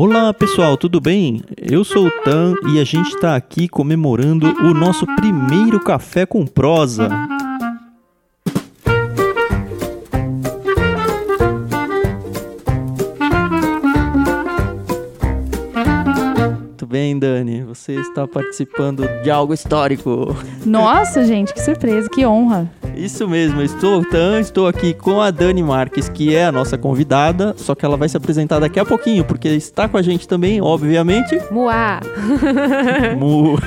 Olá pessoal, tudo bem? Eu sou o Tan e a gente está aqui comemorando o nosso primeiro café com prosa. Bem, Dani, você está participando de algo histórico. Nossa, gente, que surpresa, que honra. Isso mesmo, estou estou aqui com a Dani Marques, que é a nossa convidada, só que ela vai se apresentar daqui a pouquinho, porque está com a gente também, obviamente. Muá! Mu.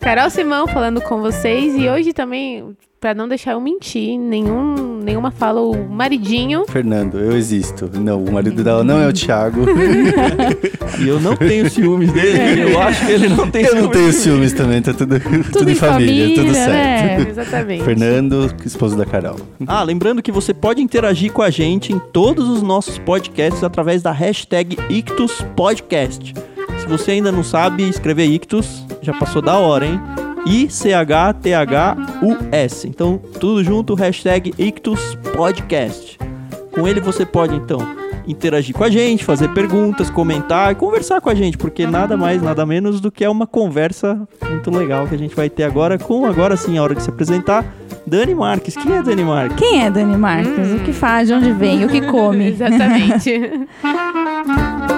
Carol Simão falando com vocês e hoje também, pra não deixar eu mentir, nenhum, nenhuma fala o maridinho. Fernando, eu existo. Não, o marido dela não é o Thiago. E eu não tenho ciúmes dele, eu acho que ele não tem eu ciúmes. não tenho ciúmes também, tá tudo, tudo, em em família, tudo família, certo. né? Exatamente. Fernando, esposo da Carol. Ah, lembrando que você pode interagir com a gente em todos os nossos podcasts através da hashtag IctusPodcast. Se você ainda não sabe escrever Ictus, já passou da hora, hein? I-C-H-T-H-U-S. Então, tudo junto, hashtag IctusPodcast. Com ele você pode, então, interagir com a gente, fazer perguntas, comentar e conversar com a gente, porque nada mais, nada menos do que é uma conversa muito legal que a gente vai ter agora com, agora sim, a hora de se apresentar, Dani Marques. Quem é Dani Marques? Quem é Dani Marques? O que faz? De onde vem? O que come? Exatamente.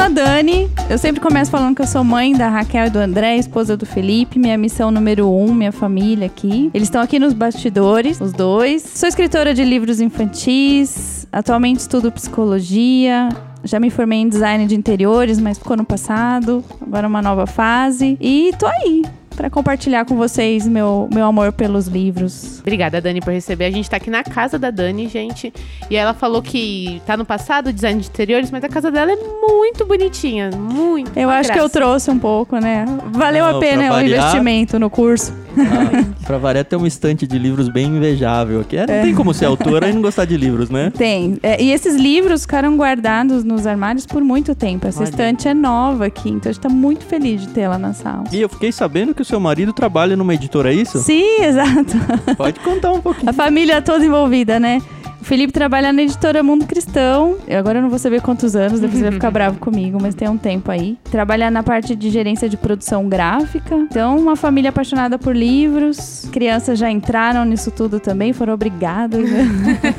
sou a Dani. Eu sempre começo falando que eu sou mãe da Raquel e do André, esposa do Felipe. Minha missão número um, minha família aqui. Eles estão aqui nos bastidores, os dois. Sou escritora de livros infantis. Atualmente estudo psicologia. Já me formei em design de interiores, mas ficou no passado. Agora é uma nova fase. E tô aí para compartilhar com vocês meu, meu amor pelos livros. Obrigada, Dani, por receber. A gente tá aqui na casa da Dani, gente. E ela falou que tá no passado, design de interiores, mas a casa dela é muito bonitinha. Muito. Eu acho que eu graça. trouxe um pouco, né? Valeu Não, a pena o variar- investimento no curso. Ah, pra variar, tem uma estante de livros bem invejável aqui. É, não tem como ser autora e não gostar de livros, né? Tem. É, e esses livros ficaram guardados nos armários por muito tempo. Essa Olha. estante é nova aqui, então a gente tá muito feliz de tê-la na sala. E eu fiquei sabendo que o seu marido trabalha numa editora, é isso? Sim, exato. Pode contar um pouquinho. A família toda envolvida, né? O Felipe trabalha na editora Mundo Cristão. Eu agora eu não vou saber quantos anos, depois ele vai ficar bravo comigo, mas tem um tempo aí. Trabalha na parte de gerência de produção gráfica. Então, uma família apaixonada por livros. Crianças já entraram nisso tudo também, foram obrigadas. né?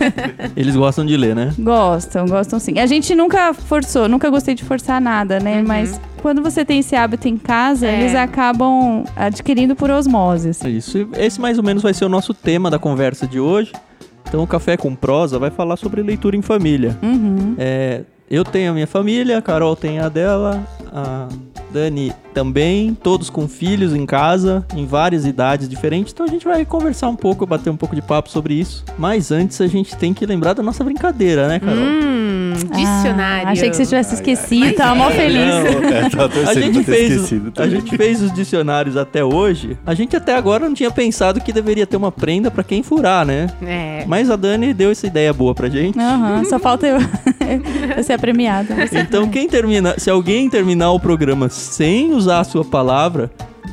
Eles gostam de ler, né? Gostam, gostam sim. A gente nunca forçou, nunca gostei de forçar nada, né? Uhum. Mas quando você tem esse hábito em casa, É. eles acabam adquirindo por osmose. assim. Isso. E Esse mais ou menos vai ser o nosso tema da conversa de hoje. Então, o Café com Prosa vai falar sobre leitura em família. Uhum. É, eu tenho a minha família, a Carol tem a dela, a Dani também, todos com filhos em casa, em várias idades diferentes. Então a gente vai conversar um pouco, bater um pouco de papo sobre isso. Mas antes a gente tem que lembrar da nossa brincadeira, né, Carol? Hum, dicionário. Ah, achei que você tivesse esquecido, tava mó feliz. Não, É, tava A torcendo gente, fez, esquecido. a gente fez os dicionários até hoje. A gente até agora não tinha pensado que deveria ter uma prenda pra quem furar, né? É. Mas a Dani deu essa ideia boa pra gente. Aham, só falta eu, eu ser a premiada. Então quem termina, se alguém terminar o programa sem usar a sua palavra,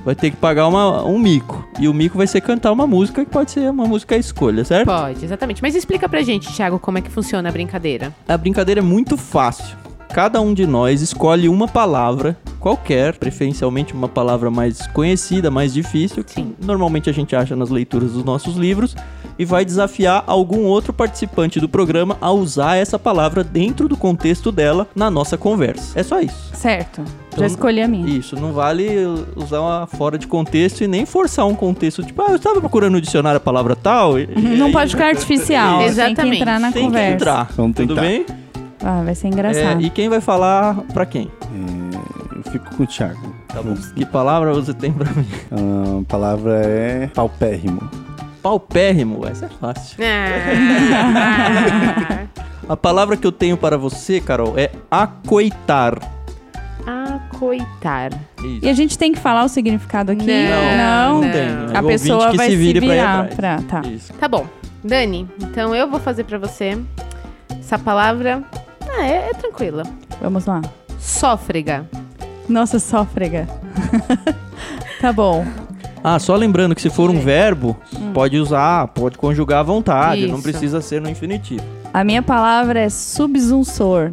vai ter que pagar uma- um mico. E o mico vai ser cantar uma música que pode ser uma música à escolha, certo? Pode, exatamente. Mas explica pra gente, Thiago, como é que funciona a brincadeira. A brincadeira é muito fácil. Cada um de nós escolhe uma palavra qualquer, preferencialmente uma palavra mais conhecida, mais difícil, que Sim. normalmente a gente acha nas leituras dos nossos livros, e vai desafiar algum outro participante do programa a usar essa palavra dentro do contexto dela na nossa conversa. É só isso. Certo, Então- já escolhi a minha. Isso, não vale usar uma fora de contexto e nem forçar um contexto tipo, ah, eu estava procurando no dicionário a palavra tal. e- e Não aí pode ficar artificial, tem que Exatamente. entrar na Tem conversa. que entrar. Vamos Tudo tentar. bem? Ah, vai ser É, engraçado. e quem vai falar pra quem? É, eu fico com o Thiago. Tá bom. Que palavra você tem pra mim? A palavra é paupérrimo. Paupérrimo, essa é fácil. Ah, A palavra que eu tenho para você, Carol, é acoitar. Acoitar. Isso. E a gente tem que falar o significado aqui? Não, não não. tem. A É ouvinte pessoa que vai se se, pra ir virar atrás. pra... Tá. Isso. Tá bom. Dani, então eu vou fazer pra você essa palavra. Ah, é, é tranquila. Vamos lá. Sófrega. Nossa, sófrega. tá bom. Ah, só lembrando que se for um verbo, pode usar, pode conjugar à vontade, não Isso. precisa ser no infinitivo. A minha palavra é subzunsor.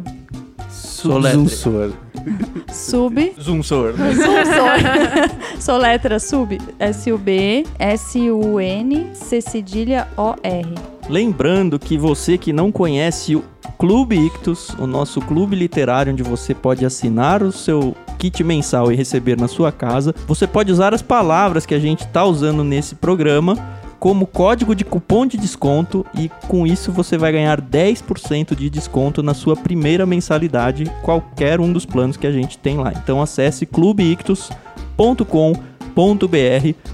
Zunsor. Sub. Zunsor. Zunsor. Soletra sub. S-U-B. S-U-N. C cedilha O-R. Lembrando que você que não conhece o Clube Ictus, o nosso clube literário onde você pode assinar o seu kit mensal e receber na sua casa, você pode usar as palavras que a gente está usando nesse programa como código de cupom de desconto e com isso você vai ganhar 10% de desconto na sua primeira mensalidade, qualquer um dos planos que a gente tem lá. Então acesse clubeictus.com.br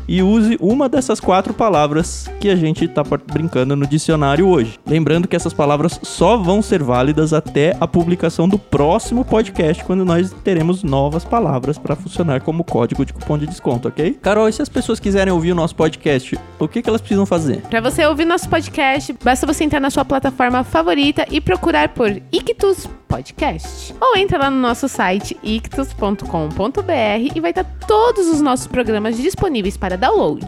e use uma dessas quatro palavras que a gente tá par- brincando no dicionário hoje. Lembrando que essas palavras só vão ser válidas até a publicação do próximo podcast, quando nós teremos novas palavras para funcionar como código de cupom de desconto, ok? Carol, e se as pessoas quiserem ouvir o nosso podcast, o que, que elas precisam fazer? Pra você ouvir nosso podcast, basta você entrar na sua plataforma favorita e procurar por Ictus Podcast. Ou entra lá no nosso site ictus.com.br e vai estar todos os nossos programas disponíveis para download.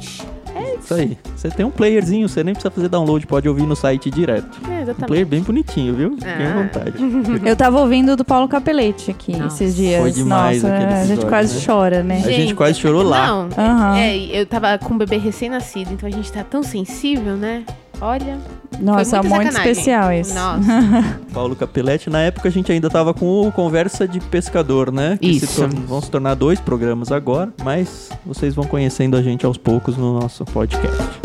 Isso aí. Você tem um playerzinho, você nem precisa fazer download, pode ouvir no site direto. É, Um exatamente. player bem bonitinho, viu? Fiquem à Ah. vontade. Eu tava ouvindo do Paulo Capelete aqui Nossa, esses dias. foi demais Nossa, aquele a gente episódio, quase né? chora, né? A gente quase chorou lá. Não, Aham. é, eu tava com um bebê recém-nascido, então a gente tá tão sensível, né? Olha. Nossa, foi muito sacanagem. especial esse. Nossa. Paulo Capelletti, na época a gente ainda tava com o Conversa de Pescador, né? Que se Isso. tor- vão se tornar dois programas agora, mas vocês vão conhecendo a gente aos poucos no nosso podcast.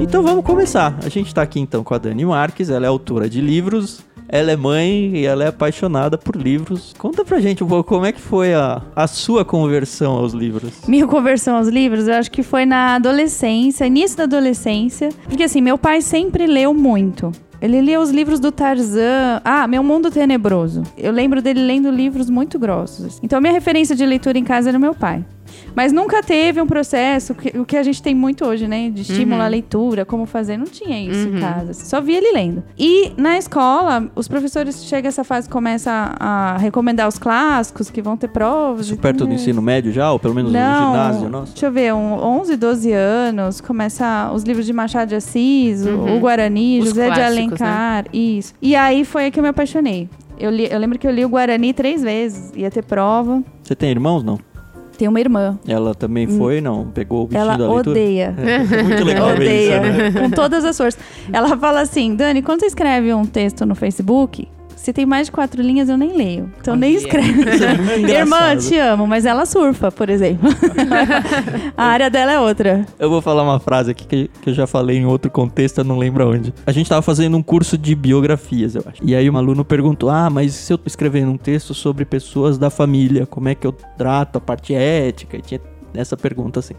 Então vamos começar. A gente tá aqui então com a Dani Marques, ela é autora de livros, ela é mãe e ela é apaixonada por livros. Conta pra gente um pouco como é que foi a, a sua conversão aos livros. Minha conversão aos livros, eu acho que foi na adolescência, início da adolescência. Porque assim, meu pai sempre leu muito. Ele lia os livros do Tarzan. Ah, Meu Mundo Tenebroso. Eu lembro dele lendo livros muito grossos. Então, minha referência de leitura em casa era meu pai. Mas nunca teve um processo, que- o que a gente tem muito hoje, né? De estímulo à leitura, como fazer. Não tinha isso em casa. Só via ele lendo. E na escola, os professores chegam a essa fase, começam a, recomendar os clássicos, que vão ter provas. Isso perto do ensino médio já, ou pelo menos no Não, ginásio nosso? deixa eu ver, um 11, 12 anos, começa os livros de Machado de Assis, o- Uhum. o Guarani, Os José de clássicos, Alencar, isso. E aí foi aí que eu me apaixonei. Eu, li- eu lembro que eu li o Guarani três vezes, ia ter prova. Você tem irmãos, não? Tem uma irmã, Ela também foi, não? Pegou o bichinho ela da leitura? odeia. É, muito legal ver isso, odeia, né? com todas as forças. Ela fala assim, Dani, quando você escreve um texto no Facebook, se tem mais de quatro linhas, eu nem leio. Então nem escreve. Isso é muito Irmã, te amo, mas ela surfa, por exemplo. a área dela é outra. Eu vou falar uma frase aqui que, que eu já falei em outro contexto, eu não lembro onde. A gente tava fazendo um curso de biografias, eu acho. E aí um aluno perguntou: Ah, mas se eu escrever um texto sobre pessoas da família, como é que eu trato a parte ética? E tinha essa pergunta assim.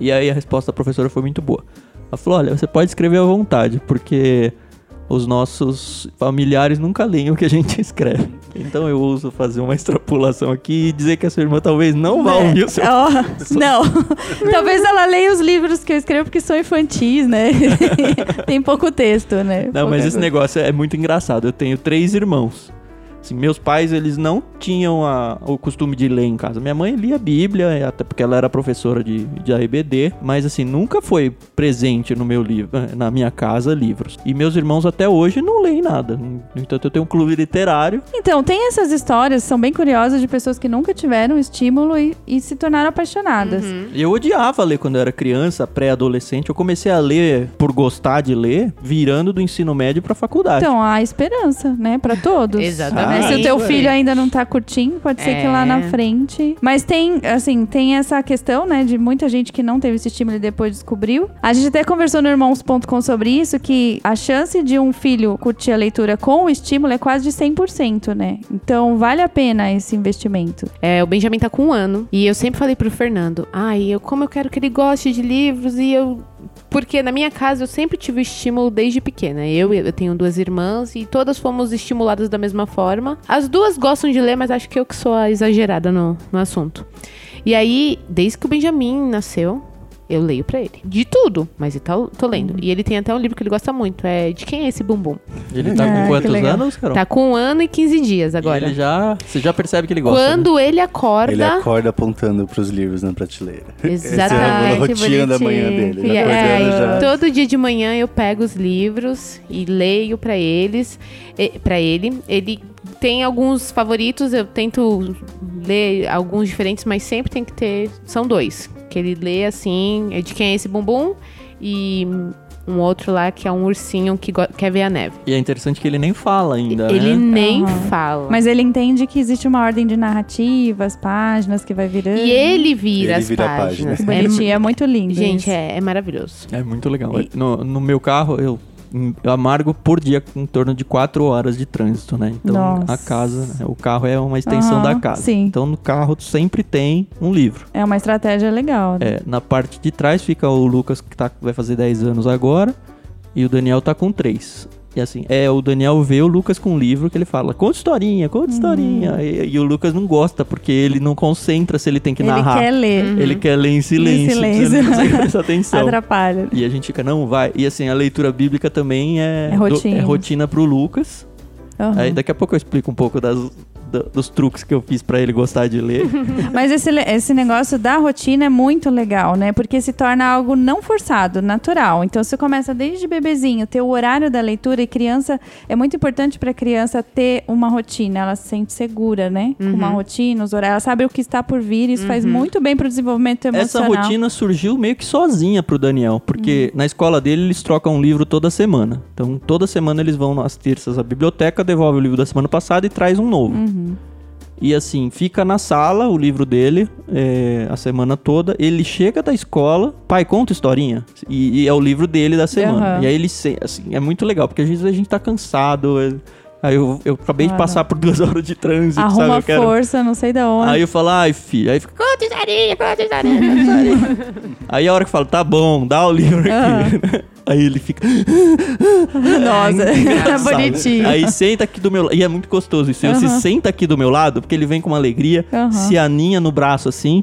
E aí a resposta da professora foi muito boa. Ela falou: Olha, você pode escrever à vontade, porque os nossos familiares nunca leem o que a gente escreve. Então eu uso fazer uma extrapolação aqui e dizer que a sua irmã talvez não vá ouvir o seu Ó, não. Talvez ela leia os livros que eu escrevo porque são infantis, né? Tem pouco texto, né? Não, Pouca mas esse coisa. negócio é muito engraçado. Eu tenho três irmãos. Assim, meus pais, eles não tinham a- o costume de ler em casa. Minha mãe lia a Bíblia, até porque ela era professora de, de AEBD, mas assim, nunca foi presente no meu livro, na minha casa, livros. E meus irmãos até hoje não leem nada. No entanto, eu tenho um clube literário. Então, tem essas histórias, são bem curiosas, de pessoas que nunca tiveram estímulo e, e se tornaram apaixonadas. E eu odiava ler quando eu era criança, pré-adolescente. Eu comecei a ler por gostar de ler, virando do ensino médio pra faculdade. Então, há esperança, né? Pra todos. Exatamente. Né? Se o teu filho ainda não tá curtindo, pode ser que É. lá na frente. Mas tem, assim, tem essa questão, né, de muita gente que não teve esse estímulo e depois descobriu. A gente até conversou no irmãos.com sobre isso, que a chance de um filho curtir a leitura com o estímulo é quase de 100%, né? Então, vale a pena esse investimento. É, o Benjamin tá com um ano. E eu sempre falei pro Fernando, ai, eu, como eu quero que ele goste de livros e eu. Porque na minha casa eu sempre tive estímulo desde pequena. Eu, eu tenho duas irmãs e todas fomos estimuladas da mesma forma. As duas gostam de ler, mas acho que eu que sou a exagerada no, no assunto. E aí, desde que o Benjamin nasceu, eu leio pra ele. De tudo, mas eu tô, tô lendo. Uhum. E ele tem até um livro que ele gosta muito, é De Quem é Esse Bumbum? Ele tá Ah, com quantos anos, Carol? Tá com um ano e 15 dias E agora. ele já. Você já percebe que ele gosta. né? Quando ele acorda... Ele acorda apontando pros livros na prateleira. Exato. Essa é a rotina da manhã dele. E Ele é, já. Todo dia de manhã eu pego os livros e leio pra eles, para ele. Ele tem alguns favoritos, eu tento ler alguns diferentes, mas sempre tem que ter, são dois, que ele lê assim, é de quem é esse bumbum e um outro lá que é um ursinho que quer ver a neve. E é interessante que ele nem fala ainda. Ele né? nem Aham. fala. Mas ele entende que existe uma ordem de narrativas, páginas que vai virando. e ele vira Ele as vira a páginas. página. Que bonitinho, é muito lindo. Gente, isso. é, é maravilhoso. É muito legal. E- No, no meu carro, eu amargo por dia em torno de 4 horas de trânsito, né? Então, Nossa. a casa, né? o carro é uma extensão Aham, da casa. sim. Então, no carro sempre tem um livro. É uma estratégia legal. né? É, na parte de trás fica o Lucas, que tá, vai fazer 10 anos agora, e o Daniel tá com 3. E assim, é, o Daniel vê o Lucas com um livro que ele fala, conta historinha, conta historinha. E, e o Lucas não gosta, porque ele não concentra se ele tem que Ele narrar. quer ler. Ele quer ler em silêncio. silêncio. Ele não consegue prestar atenção. Atrapalha. E a gente fica, não, vai. E assim, a leitura bíblica também é, É rotina. do- é rotina pro Lucas. Aham. Aí daqui a pouco eu explico um pouco das, da- dos truques que eu fiz pra ele gostar de ler. Mas esse, esse negócio da rotina é muito legal, né? Porque se torna algo não forçado, natural. Então você começa desde bebezinho, ter o horário da leitura e criança. É muito importante para a criança ter uma rotina. Ela se sente segura, né? Com uma rotina, os horários. Ela sabe o que está por vir. Isso faz muito bem para o desenvolvimento Essa emocional. rotina surgiu meio que sozinha pro Daniel, porque Hum. na escola dele eles trocam um livro toda semana. Então toda semana eles vão às terças à biblioteca, devolve o livro da semana passada e traz um novo. Uhum. E assim, fica na sala o livro dele é, a semana toda. Ele chega da escola, pai, conta historinha. E, e é o livro dele da semana. Aham. E aí ele, assim, é muito legal, porque às vezes a gente tá cansado. é- Aí eu, eu acabei de Claro. passar por duas horas de trânsito, sabe? Arruma Eu quero- força, não sei da onde. Aí eu falo, ai, filho. Aí fica, conta historinha, conta historinha, conta historinha. aí a hora que eu falo, tá bom, dá o livro aqui. Aí ele fica. Nossa, é bonitinho. Aí senta aqui do meu lado. E é muito gostoso isso. Você Aham. senta aqui do meu lado, porque ele vem com uma alegria, Aham. se aninha no braço assim.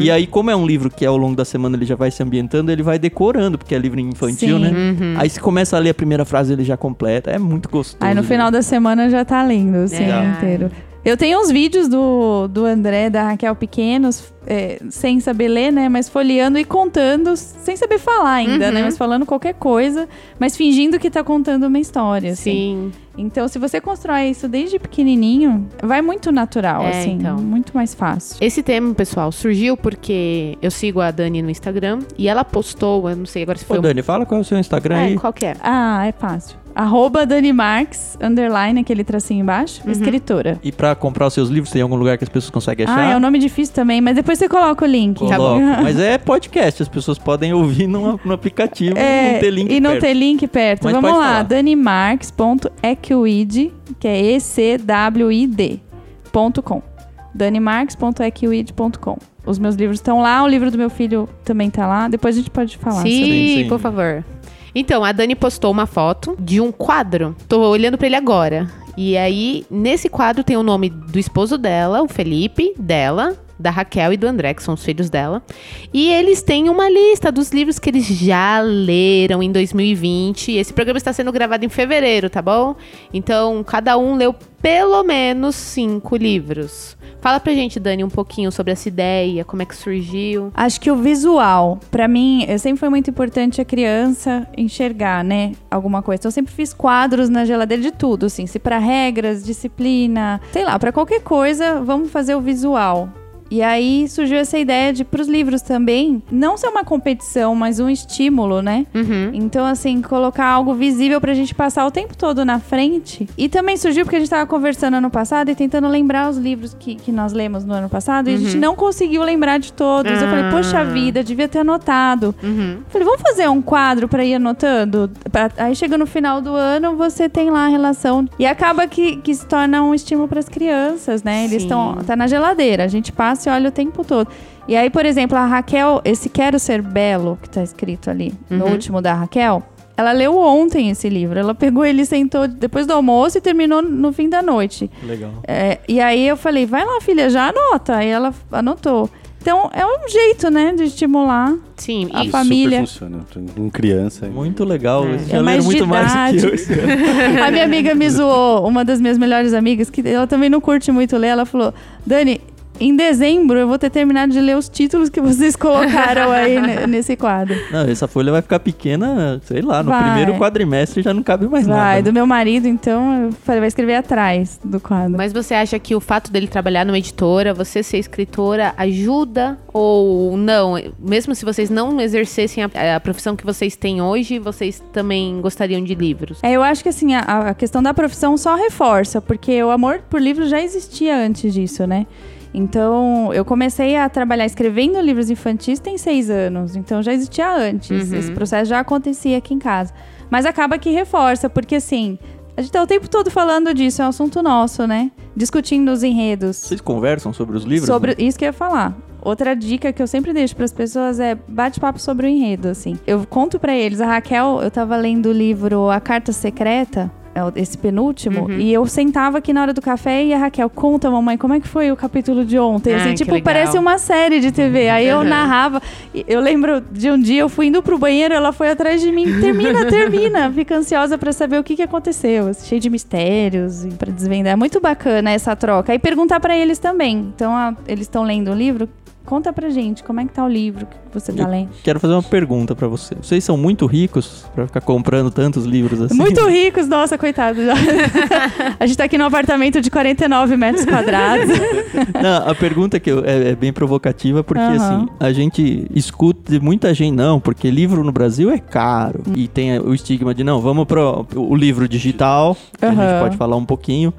E aí, como é um livro que ao longo da semana ele já vai se ambientando, ele vai decorando, porque é livro infantil, Sim. né? Uhum. Aí você começa a ler a primeira frase, ele já completa. É muito gostoso. Aí no final da semana já tá lindo, assim, É. inteiro. Eu tenho uns vídeos do, do André, da Raquel pequenos, é, sem saber ler, né? Mas folheando e contando, sem saber falar ainda, Uhum. né? Mas falando qualquer coisa, mas fingindo que tá contando uma história, assim. Sim. Então, se você constrói isso desde pequenininho, vai muito natural, É, assim. então. Muito mais fácil. Esse tema, pessoal, surgiu porque eu sigo a Dani no Instagram e ela postou, eu não sei agora se Ô, foi. um- Dani, fala qual é o seu Instagram É, aí. qual que é? Ah, é fácil. Arroba Dani Marques, underline, aquele tracinho embaixo, Uhum. escritora. E pra comprar os seus livros, tem algum lugar que as pessoas conseguem achar? Ah, é um nome difícil também, mas depois você coloca o link. Tá bom. Coloco. Mas é podcast, as pessoas podem ouvir no, no aplicativo e não ter link É, e não perto. ter link perto. Mas Vamos lá, falar. danimarques.equid, que é E-C-W-I-D, ponto com. danimarques.equid.com. Os meus livros estão lá, o livro do meu filho também tá lá. Depois a gente pode falar. sim, sobre- Sim, sim. por favor. Então, a Dani postou uma foto de um quadro. Tô olhando pra ele agora. E aí, nesse quadro tem o nome do esposo dela, o Felipe, dela, da Raquel e do André, que são os filhos dela. E eles têm uma lista dos livros que eles já leram em 2020. Esse programa está sendo gravado em fevereiro, tá bom? Então, cada um leu pelo menos cinco livros. Fala pra gente, Dani, um pouquinho sobre essa ideia, como é que surgiu. Acho que o visual, pra mim, sempre foi muito importante a criança enxergar, né, alguma coisa. Então eu sempre fiz quadros na geladeira de tudo, assim, se pra regras, disciplina, sei lá, pra qualquer coisa, vamos fazer o visual. E aí surgiu essa ideia de pros livros também não ser uma competição, mas um estímulo, né? Uhum. Então, assim, colocar algo visível pra gente passar o tempo todo na frente. E também surgiu porque a gente tava conversando ano passado e tentando lembrar os livros que, que nós lemos no ano passado. E a gente não conseguiu lembrar de todos. Eu falei, Ah. poxa vida, devia ter anotado. Uhum. Falei, vamos fazer um quadro pra ir anotando? Pra- Aí chega no final do ano, você tem lá a relação. E acaba que, que se torna um estímulo pras crianças, né? Eles estão. Tá na geladeira, a gente passa e olha o tempo todo. E aí, por exemplo, a Raquel, esse Quero Ser Belo, que tá escrito ali no Uhum. último da Raquel, ela leu ontem esse livro. Ela pegou ele, sentou depois do almoço e terminou no fim da noite. Legal. É, e aí eu falei, vai lá, filha, já anota. Aí ela anotou. Então, é um jeito, né, de estimular. Sim, A e, família. Super funciona. Com criança. Muito legal. É. É Já mais leram muito mais do que eu. A minha amiga me zoou, uma das minhas melhores amigas, que ela também não curte muito ler, ela falou: Dani, em dezembro eu vou ter terminado de ler os títulos que vocês colocaram aí ne- nesse quadro. Não, essa folha vai ficar pequena, sei lá, no Vai. primeiro quadrimestre já não cabe mais Vai, nada. do meu marido, então, eu falei, vai escrever atrás do quadro. Mas você acha que o fato dele trabalhar numa editora, você ser escritora, ajuda ou não? Mesmo se vocês não exercessem a, a profissão que vocês têm hoje, vocês também gostariam de livros? É, eu acho que assim, a, a questão da profissão só reforça, porque o amor por livro já existia antes disso, né? Então, eu comecei a trabalhar escrevendo livros infantis tem seis anos. Então, já existia antes. Uhum. Esse processo já acontecia aqui em casa. Mas acaba que reforça, porque assim, a gente tá o tempo todo falando disso, é um assunto nosso, né? Discutindo os enredos. Vocês conversam sobre os livros? Sobre né? isso que eu ia falar. Outra dica que eu sempre deixo para as pessoas é bate-papo sobre o enredo, assim. Eu conto para eles, a Raquel, eu tava lendo o livro A Carta Secreta, esse penúltimo, Uhum. e eu sentava aqui na hora do café e a Raquel, conta, mamãe, como é que foi o capítulo de ontem? Ah, assim, tipo, legal. parece uma série de TV. Aí eu Uhum. narrava. Eu lembro de um dia eu fui indo pro banheiro, ela foi atrás de mim, termina, termina. Fica ansiosa para saber o que, que aconteceu, assim, cheio de mistérios para desvendar. É muito bacana essa troca. E perguntar para eles também. Então, a- eles estão lendo um livro, conta pra gente como é que tá o livro que você tá lendo. Quero fazer uma pergunta pra você. Vocês são muito ricos pra ficar comprando tantos livros assim? Muito ricos, nossa, coitado. a gente tá aqui num apartamento de 49 metros quadrados. Não, a pergunta que eu- é, é bem provocativa porque Aham. assim, a gente escuta de muita gente, não, porque livro no Brasil é caro. E tem o estigma de, não, vamos pro o livro digital, que a gente pode falar um pouquinho.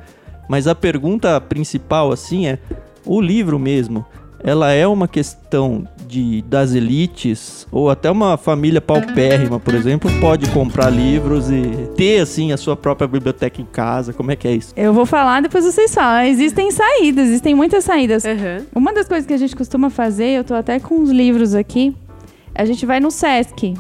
Mas a pergunta principal, assim, é: o livro mesmo, ela é uma questão de das elites, ou até uma família paupérrima, por exemplo, pode comprar livros e ter, assim, a sua própria biblioteca em casa? Como é que é isso? Eu vou falar, depois vocês falam. Existem saídas, existem muitas saídas. Uhum. Uma das coisas que a gente costuma fazer, eu tô até com os livros aqui, a gente vai no Sesc.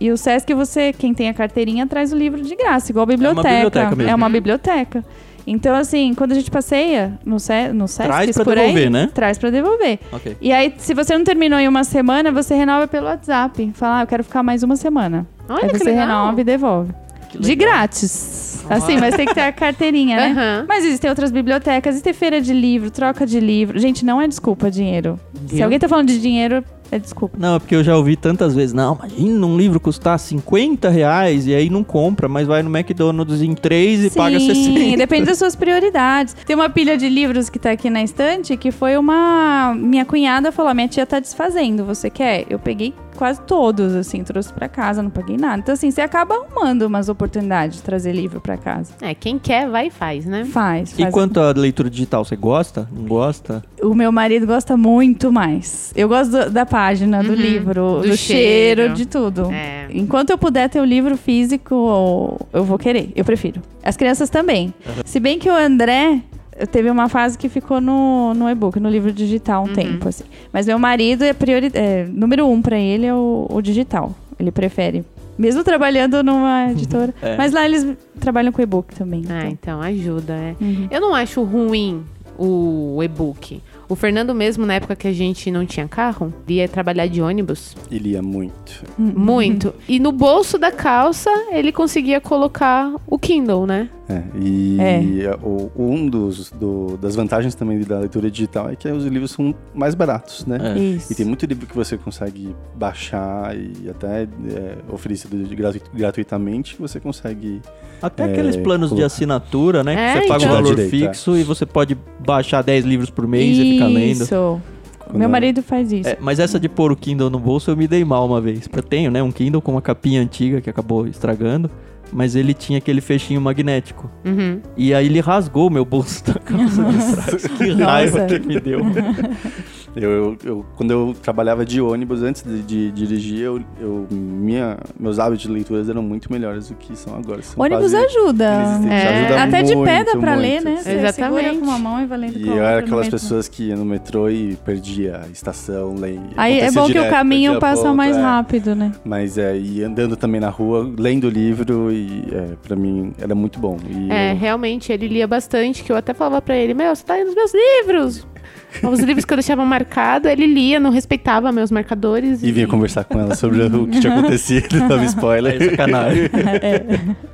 E o Sesc, você, quem tem a carteirinha, traz o livro de graça, igual a biblioteca. biblioteca mesmo. É uma biblioteca. Então, assim, quando a gente passeia no, Se no Sesc, Traz pra por devolver, aí, né? traz pra devolver. Ok. E aí, se você não terminou em uma semana, você renova pelo WhatsApp. Fala, ah, eu quero ficar mais uma semana. Olha aí que você legal. renova e devolve. De grátis. Assim, mas tem que ter a carteirinha, né? Aham. Mas existem outras bibliotecas, existe feira de livro, troca de livro. Gente, não é desculpa dinheiro. Se Viu? alguém tá falando de dinheiro, é desculpa. Não, é porque eu já ouvi tantas vezes, não, imagina um livro custar 50 reais e aí não compra, mas vai no McDonald's em 3 e paga 60. depende das suas prioridades. Tem uma pilha de livros que tá aqui na estante que foi uma. Minha cunhada falou: minha tia tá desfazendo, você quer? Eu peguei quase todos, assim, trouxe pra casa, não paguei nada. Então, assim, você acaba arrumando umas oportunidades de trazer livro pra casa. É, quem quer, vai e faz, né? Faz, E faz. quanto à leitura digital, você gosta? Não gosta? O meu marido gosta muito mais. Eu gosto do- da página, do Uhum, livro, do do, cheiro, cheiro. de tudo. É. Enquanto eu puder ter o livro físico, eu vou querer. Eu prefiro. As crianças também. Se bem que o André teve uma fase que ficou no, no e-book, no livro digital um Uhum. tempo, assim. Mas meu marido é priori é, número um pra ele é o, o digital. Ele prefere. Mesmo trabalhando numa editora. É. Mas lá eles trabalham com e-book também. Ah, então. então ajuda, é. Uhum. Eu não acho ruim o e-book. O Fernando mesmo, na época que a gente não tinha carro, ia trabalhar de ônibus. Ele ia muito. Muito. E no bolso da calça, ele conseguia colocar o Kindle, né? É, e É. o- um dos do- das vantagens também da leitura digital é que os livros são mais baratos, né? É. Isso. E tem muito livro que você consegue baixar e até é, oferecido de gratu- gratuitamente, que você consegue. Até É, aqueles planos de colocar. assinatura, né? É, que você paga então. o valor é. fixo e você pode baixar 10 livros por mês e ficar lendo. Isso. Quando Meu eu- marido faz isso. É, mas essa de pôr o Kindle no bolso eu me dei mal uma vez. Eu tenho, né? Um Kindle com uma capinha antiga que acabou estragando. Mas ele tinha aquele fechinho magnético. Uhum. E aí ele rasgou meu bolso da calça de trás. Que raiva Nossa. que me deu. Eu, eu- eu- quando eu trabalhava de ônibus, antes de, de dirigir, eu, eu- minha, meus hábitos de leituras eram muito melhores do que são agora. São Ônibus quase ajuda. É. Ajuda Até de pé dá muito, pra muito. ler, né? Você Exatamente. segura com uma mão e vai lendo com E a eu outra era no aquelas metrô. pessoas que ia no metrô e perdia a estação. le- Aí é bom que o direto, caminho passa ponto, mais é. rápido, né? Mas é, e andando também na rua, lendo o livro, e é, pra mim era muito bom. E É, eu- realmente, ele lia bastante, que eu até falava pra ele, meu, você tá lendo os meus livros. Os livros que eu deixava marcado, ele lia, não respeitava meus marcadores. E vinha conversar com ela sobre o que tinha acontecido, dava spoiler. Aí, sacanagem.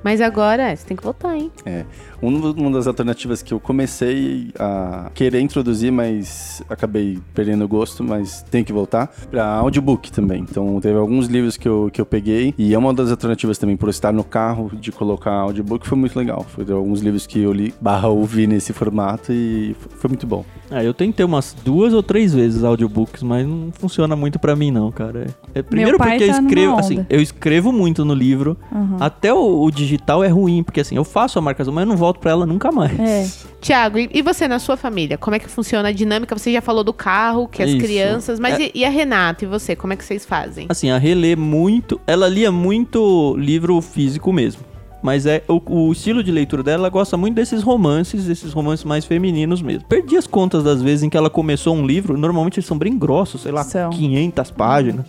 Mas agora, você tem que voltar, hein? É. Um- Uma das alternativas que eu comecei a querer introduzir, mas acabei perdendo o gosto, mas tenho que voltar, para audiobook também. Então, teve alguns livros que eu, que eu peguei, e é uma das alternativas também, por estar no carro, de colocar audiobook, foi muito legal. Foi alguns livros que eu li, barra ouvi nesse formato, e foi muito bom. Ah, eu tentei umas duas ou três vezes audiobooks, mas não funciona muito pra mim não, cara. É, é primeiro porque eu tá numa escrevo, assim, eu escrevo muito no livro. Uhum. Até o, o digital é ruim, porque assim, eu faço a marcação, mas eu não volto pra ela nunca mais. É. Tiago, e e você na sua família? Como é que funciona a dinâmica? Você já falou do carro, que as Isso. crianças, mas É. e, e a Renata e você? Como é que vocês fazem? Assim, a relê muito. Ela lia muito livro físico mesmo. Mas é o, o estilo de leitura dela, ela gosta muito desses romances, desses romances mais femininos mesmo. Perdi as contas das vezes em que ela começou um livro, normalmente eles são bem grossos, sei lá, São. 500 páginas.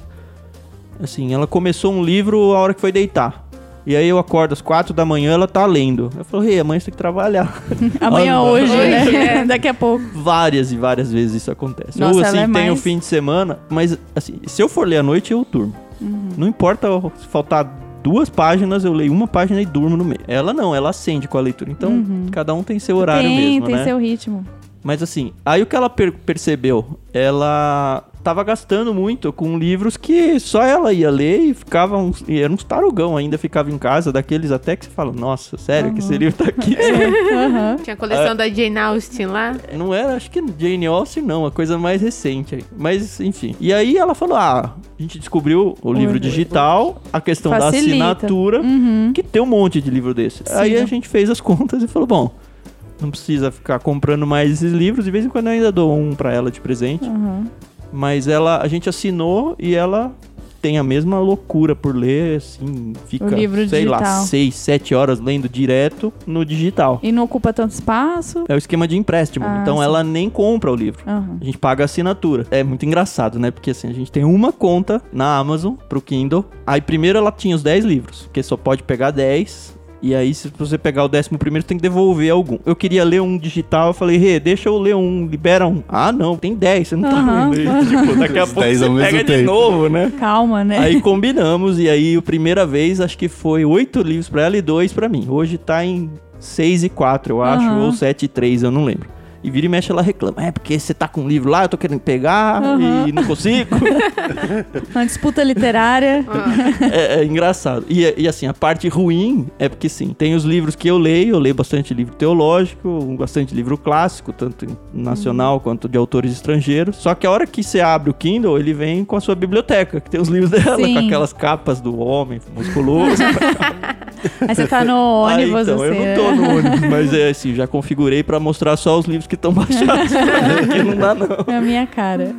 Assim, ela começou um livro a hora que foi deitar. E aí eu acordo às quatro da manhã, ela tá lendo. Eu falo, rei, amanhã você tem que trabalhar. Amanhã hoje, Hoje, né? é. Daqui a pouco. várias e várias vezes isso acontece. Nossa, Ou ela assim, é tem o mais- fim de semana, mas assim, se eu for ler à noite, eu durmo. Uhum. Não importa se faltar duas páginas, eu leio uma página e durmo no meio. Ela não, ela acende com a leitura. Então, cada um tem seu horário Uhum. tem, mesmo, tem né? seu ritmo. Mas assim, aí o que ela per- percebeu? Ela tava gastando muito com livros que só ela ia ler e ficava uns, e era uns tarugão ainda, ficava em casa, daqueles até que você fala, nossa, sério que esse livro tá aqui? Aham. Tinha a coleção da Jane Austen lá? Não era, acho que Jane Austen não, a coisa mais recente aí. Mas, enfim. E aí ela falou: ah, a gente descobriu o livro livro. digital, a questão da Facilita. assinatura, Uhum. que tem um monte de livro desse. Sim. Aí a gente fez as contas e falou: bom, não precisa ficar comprando mais esses livros, de vez em quando eu ainda dou um pra ela de presente. Uhum. Mas ela, a gente assinou e ela tem a mesma loucura por ler, assim, fica, sei lá, digital. seis, sete horas lendo direto no digital. E não ocupa tanto espaço. É o esquema de empréstimo. Ah, então sim. ela nem compra o livro. Aham. A gente paga a assinatura. É muito engraçado, né? Porque assim, a gente tem uma conta na Amazon pro Kindle. Aí primeiro ela tinha os 10 livros, porque só pode pegar 10. E aí, se você pegar o décimo primeiro, tem que devolver algum. Eu queria ler um digital, eu falei, Rê, deixa eu ler um, libera um. Ah, não, tem 10, você não tá Aham. lendo. aí. Tipo, daqui a pouco 10 você pega de tempo. novo, né? Calma, né? Aí combinamos, e aí a primeira vez acho que foi oito livros pra ela e dois pra mim. Hoje tá em seis e quatro, eu acho, Aham. ou sete e três, eu não lembro. E vira e mexe, ela reclama. É porque você tá com um livro lá, eu tô querendo pegar Aham. e não consigo. Uma disputa literária. é, é engraçado. E, e, assim, a parte ruim é porque sim, tem os livros que eu leio, eu leio bastante livro teológico, bastante livro clássico, tanto nacional quanto de autores estrangeiros. Só que a hora que você abre o Kindle, ele vem com a sua biblioteca, que tem os livros dela, Sim. com aquelas capas do homem musculoso. Aí você tá no Ah, ônibus, então, assim. eu não tô no ônibus, mas é assim, já configurei pra mostrar só os livros que estão baixados, que não dá não. É a minha cara.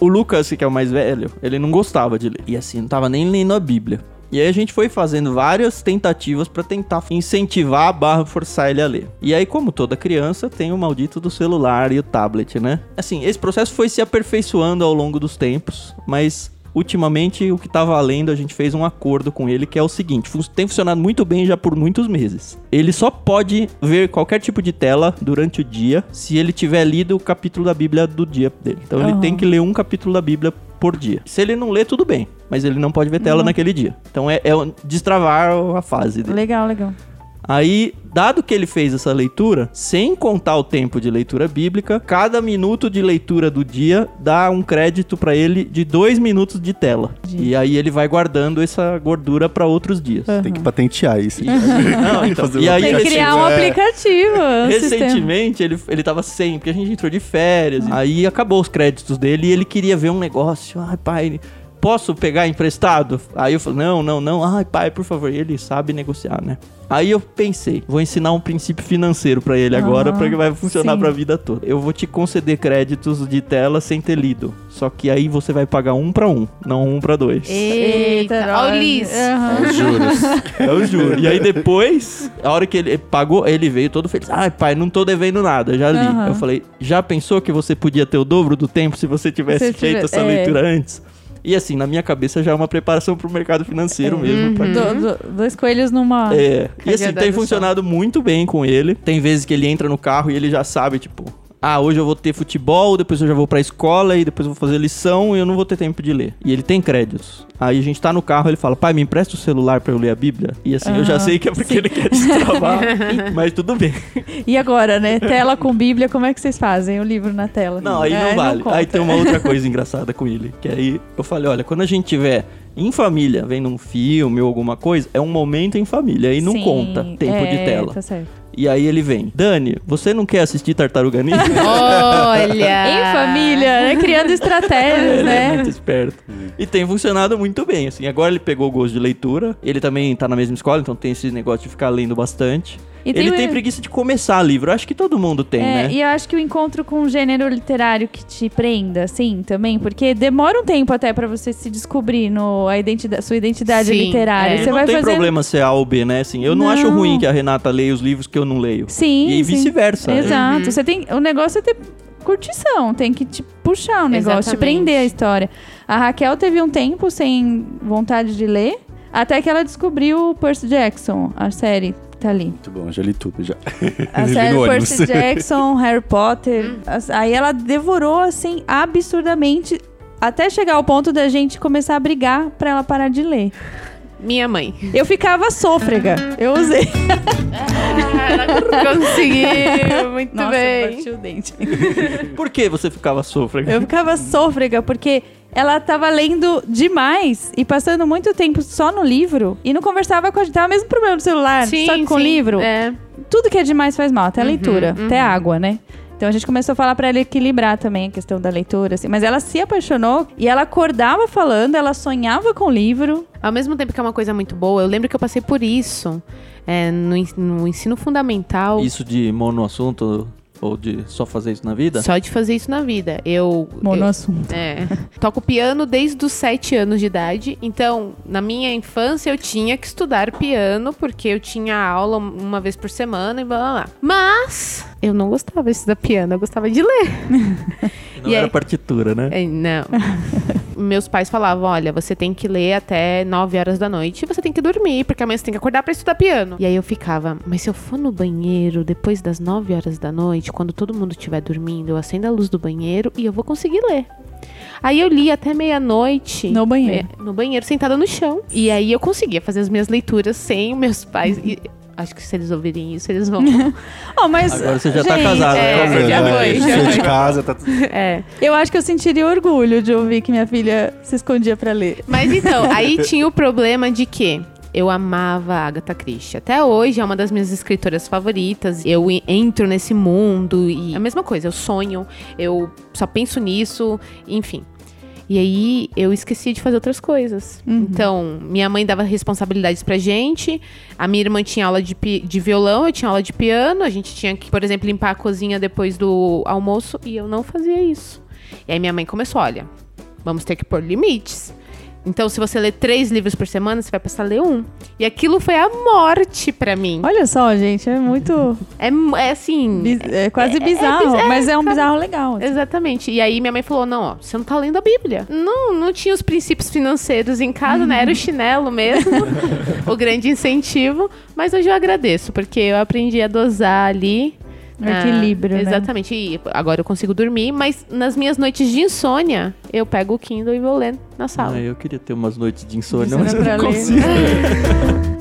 O Lucas, que é o mais velho, ele não gostava de ler. E assim, não tava nem lendo a Bíblia. E aí a gente foi fazendo várias tentativas pra tentar incentivar a barra forçar ele a ler. E aí, como toda criança, tem o maldito do celular e o tablet, né? Assim, esse processo foi se aperfeiçoando ao longo dos tempos, mas ultimamente o que tá valendo, a gente fez um acordo com ele que é o seguinte, tem funcionado muito bem já por muitos meses. Ele só pode ver qualquer tipo de tela durante o dia se ele tiver lido o capítulo da Bíblia do dia dele. Então ele Aham. tem que ler um capítulo da Bíblia por dia. Se ele não lê, tudo bem, mas ele não pode ver tela naquele dia. Então é, é destravar a fase dele. Legal, legal. Aí, dado que ele fez essa leitura, sem contar o tempo de leitura bíblica, cada minuto de leitura do dia dá um crédito pra ele de dois minutos de tela. E aí ele vai guardando essa gordura pra outros dias. Tem que patentear isso. Não, então, e aí Tem que criar um é. aplicativo. sistema. Recentemente ele, ele tava sem, porque a gente entrou de férias. Aí acabou os créditos dele e ele queria ver um negócio. Ai, pai, posso pegar emprestado? Aí eu falei, não, não, não. Ai, pai, por favor. E ele sabe negociar, né? Aí eu pensei, vou ensinar um princípio financeiro pra ele agora, Ah, pra que vai funcionar sim. pra vida toda. Eu vou te conceder créditos de tela sem ter lido. Só que aí você vai pagar um pra um, não um pra dois. Eita, olha. olha isso. Aham. Os juros. Eu juro. E aí depois, a hora que ele pagou, ele veio todo feliz. Ai, pai, não tô devendo nada, já li. Aham. Eu falei, já pensou que você podia ter o dobro do tempo se você tivesse Se feito tiver- essa é. leitura antes? E assim, na minha cabeça já é uma preparação pro mercado financeiro mesmo. pra- Do- do- dois coelhos numa. É, e assim, tem do funcionado muito bem com ele. Tem vezes que ele entra no carro e ele já sabe, tipo, ah, hoje eu vou ter futebol, depois eu já vou pra escola e depois eu vou fazer lição e eu não vou ter tempo de ler. E ele tem créditos. Aí a gente tá no carro, ele fala, pai, me empresta o celular pra eu ler a Bíblia? E assim, eu já Aham, sei que é porque sim. ele quer destravar, mas tudo bem. E agora, né? Tela com Bíblia, como é que vocês fazem? O livro na tela. Não, aí É, não vale. conta. aí tem uma outra coisa engraçada com ele, que aí eu falei, olha, quando a gente tiver em família, vendo um filme ou alguma coisa, é um momento em família, aí não Sim, conta tempo é, de tela. Tá certo. E aí ele vem, Dani, você não quer assistir Tartaruga Ninja? Olha! Em família, né? Criando estratégias, Ele é né? muito esperto. E tem funcionado muito bem, assim. Agora ele pegou o gosto de leitura. Ele também tá na mesma escola, então tem esse negócio de ficar lendo bastante. E ele tem- tem preguiça de começar livro. Acho que todo mundo tem, É, né? e eu acho que o encontro com um gênero literário que te prenda, assim, também, porque demora um tempo até pra você se descobrir no a identidade, sua identidade Sim, literária. é. Você não vai tem fazer problema ser A ou B, né? Assim, eu não, Não. acho ruim que a Renata leia os livros que eu não leio. Sim, E vice-versa. né? Exato. Uhum. Você tem, o negócio é ter curtição, tem que te puxar o negócio, te Exatamente. prender a história. A Raquel teve um tempo sem vontade de ler, até que ela descobriu o Percy Jackson, a série tá ali. Muito bom, já li tudo já. A série. Percy Jackson, Harry Potter. As- Aí ela devorou, assim, absurdamente, até chegar ao ponto da gente começar a brigar pra ela parar de ler. Minha mãe. Eu ficava sôfrega. Eu usei. Conseguiu, muito Nossa, bem. bati o dente. Por que você ficava sôfrega? Eu ficava sôfrega porque ela tava lendo demais e passando muito tempo só no livro e não conversava com a gente. Tava o mesmo problema do celular, só que com o livro. É. Tudo que é demais faz mal, até a Uhum, leitura, uhum. até a água, né? Então a gente começou a falar pra ela equilibrar também a questão da leitura, assim. Mas ela se apaixonou e ela acordava falando, ela sonhava com o livro. Ao mesmo tempo que é uma coisa muito boa, eu lembro que eu passei por isso é, no, no ensino fundamental. Isso de monoassunto ou de só fazer isso na vida? Só de fazer isso na vida. Eu. eu Monoassunto. é, toco piano desde os sete anos de idade. Então, na minha infância, eu tinha que estudar piano, porque eu tinha aula uma vez por semana e blá blá blá. Mas eu não gostava de estudar piano, eu gostava de ler. Não E era aí? partitura, né? É, Não. Meus pais falavam: olha, você tem que ler até 9 horas da noite e você tem que dormir, porque amanhã você tem que acordar pra estudar piano. E aí eu ficava, mas se eu for no banheiro depois das 9 horas da noite, quando todo mundo estiver dormindo, eu acendo a luz do banheiro e eu vou conseguir ler. Aí eu li até meia-noite. No banheiro. É, no banheiro, sentada no chão. E aí eu conseguia fazer as minhas leituras sem meus pais. E acho que se eles ouvirem isso, eles vão. Oh, mas, Agora você já tá gente, casada, é, né? já foi, já Saiu foi. de casa, tá tudo. é. Eu acho que eu sentiria orgulho de ouvir que minha filha se escondia pra ler. Mas então, aí tinha o problema de que eu amava a Agatha Christie. Até hoje é uma das minhas escritoras favoritas. Eu entro nesse mundo e é a mesma coisa, eu sonho, eu só penso nisso, enfim. E aí eu esqueci de fazer outras coisas. Então, minha mãe dava responsabilidades pra gente, a minha irmã tinha aula de, de violão, eu tinha aula de piano, a gente tinha que, por exemplo, limpar a cozinha depois do almoço e eu não fazia isso. E aí minha mãe começou, olha, vamos ter que pôr limites. Então, se você lê três livros por semana, você vai passar a ler um. E aquilo foi a morte pra mim. Olha só, gente, é muito. É, é assim. bis- É quase é bizarro, biz- é, mas é um bizarro legal. assim. Exatamente. E aí minha mãe falou: não, ó, você não tá lendo a Bíblia. Não, não tinha os princípios financeiros em casa, né? Era o chinelo mesmo, o grande incentivo. Mas hoje eu agradeço, porque eu aprendi a dosar ali. O equilíbrio, Ah, né? Exatamente. E agora eu consigo dormir, mas nas minhas noites de insônia, eu pego o Kindle e vou lendo na sala. Ah, eu queria ter umas noites de insônia, Insônia mas eu não ler, consigo.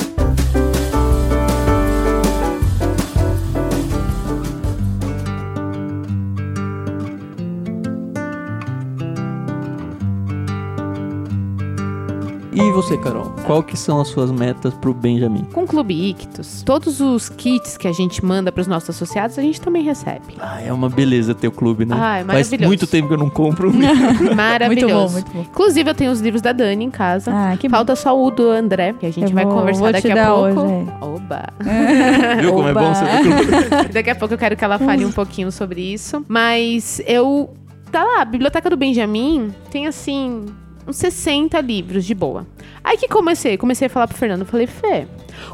você, Carol? Qual que são as suas metas pro Benjamin? Com o Clube Ictus, todos os kits que a gente manda para os nossos associados, a gente também recebe. Ah, é uma beleza ter o clube, né? Ah, é Faz maravilhoso. muito tempo que eu não compro. Maravilhoso. Muito bom, muito bom. Inclusive, eu tenho os livros da Dani em casa. Ah, que bom. Falta só o do André, que a gente Eu vai vou- conversar vou te daqui a dar pouco. hoje, Oba! Viu como é Oba. bom ser do clube? daqui a pouco eu quero que ela fale um pouquinho sobre isso. Mas eu. Tá lá, a Biblioteca do Benjamin tem assim. Uns 60 livros de boa. Aí que comecei, comecei a falar pro Fernando, falei, Fê,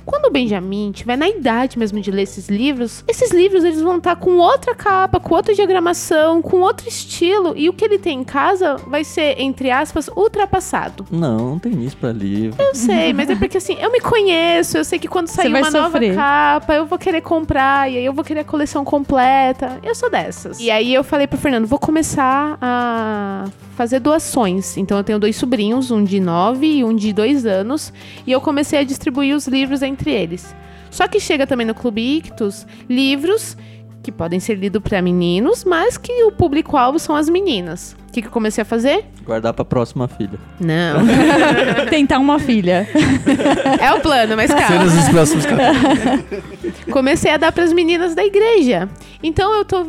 Quando o Benjamin tiver na idade mesmo de ler esses livros, esses livros eles vão estar com outra capa, com outra diagramação, com outro estilo, e o que ele tem em casa vai ser, entre aspas, ultrapassado. Não, não tem isso pra livro. Eu sei, mas é porque assim, eu me conheço, eu sei que quando sair uma nova sofrer. capa, eu vou querer comprar, e aí eu vou querer a coleção completa. Eu sou dessas. E aí eu falei pro Fernando, vou começar a fazer doações. Então eu tenho dois sobrinhos, um de 9 e um de 2 anos, e eu comecei a distribuir os livros entre eles. Só que chega também no Clube Ictus livros que podem ser lidos para meninos, mas que o público-alvo são as meninas. O que, que eu comecei a fazer? Guardar pra próxima filha. Não. Tentar uma filha. é o plano, mas calma. Cenas dos próximos comecei a dar pras meninas da igreja. Então eu tô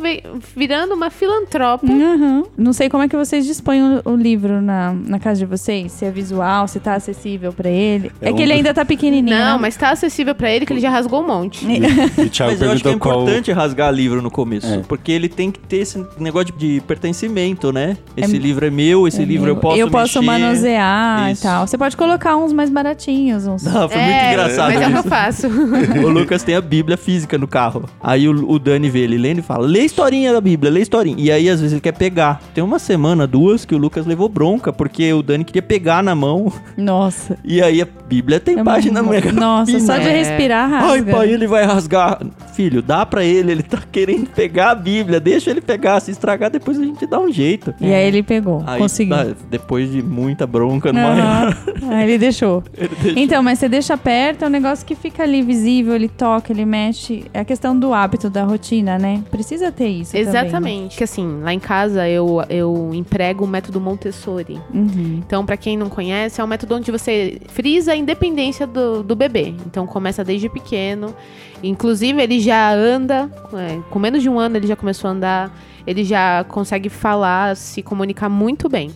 virando uma filantropa. Uhum. Não sei como é que vocês dispõem o, o livro na, na casa de vocês. Se é visual, se tá acessível pra ele. É, É que um ele do- ainda tá pequenininho. Não, né? mas tá acessível pra ele que ele já rasgou um monte. E o Thiago Mas eu acho que é perguntou qual. importante rasgar livro no começo. É. Porque ele tem que ter esse negócio de pertencimento, né? Esse É- livro é meu, esse É livro meu. eu posso Eu posso mexer. manusear Isso. e tal. Você pode colocar uns mais baratinhos, uns. Não, foi muito É, engraçado Mas é o que eu faço. o Lucas tem a Bíblia física no carro. Aí o, o Dani vê ele lendo e fala: lê historinha da Bíblia, lê historinha. E aí, às vezes, ele quer pegar. Tem uma semana, duas, que o Lucas levou bronca, porque o Dani queria pegar na mão. Nossa. E aí a Bíblia tem É página mu- mega. Nossa, só de É. respirar rasga. Ai, pai, ele vai rasgar. Filho, dá pra ele, ele tá querendo pegar a Bíblia. Deixa ele pegar. Se estragar, depois a gente dá um jeito. E aí ele pegou, Aí, conseguiu. tá, depois de muita bronca no Aham. maior, Aí ele deixou. ele deixa. Então, mas você deixa perto, é um negócio que fica ali visível, ele toca, ele mexe. É a questão do hábito, da rotina, né? Precisa ter isso também, né? Exatamente. Porque assim, lá em casa eu, eu emprego o método Montessori. Uhum. Então, pra quem não conhece, é um método onde você frisa a independência do, do bebê. Então, começa desde pequeno. Inclusive, ele já anda, é, com menos de um ano ele já começou a andar. Ele já consegue falar, se comunicar muito bem.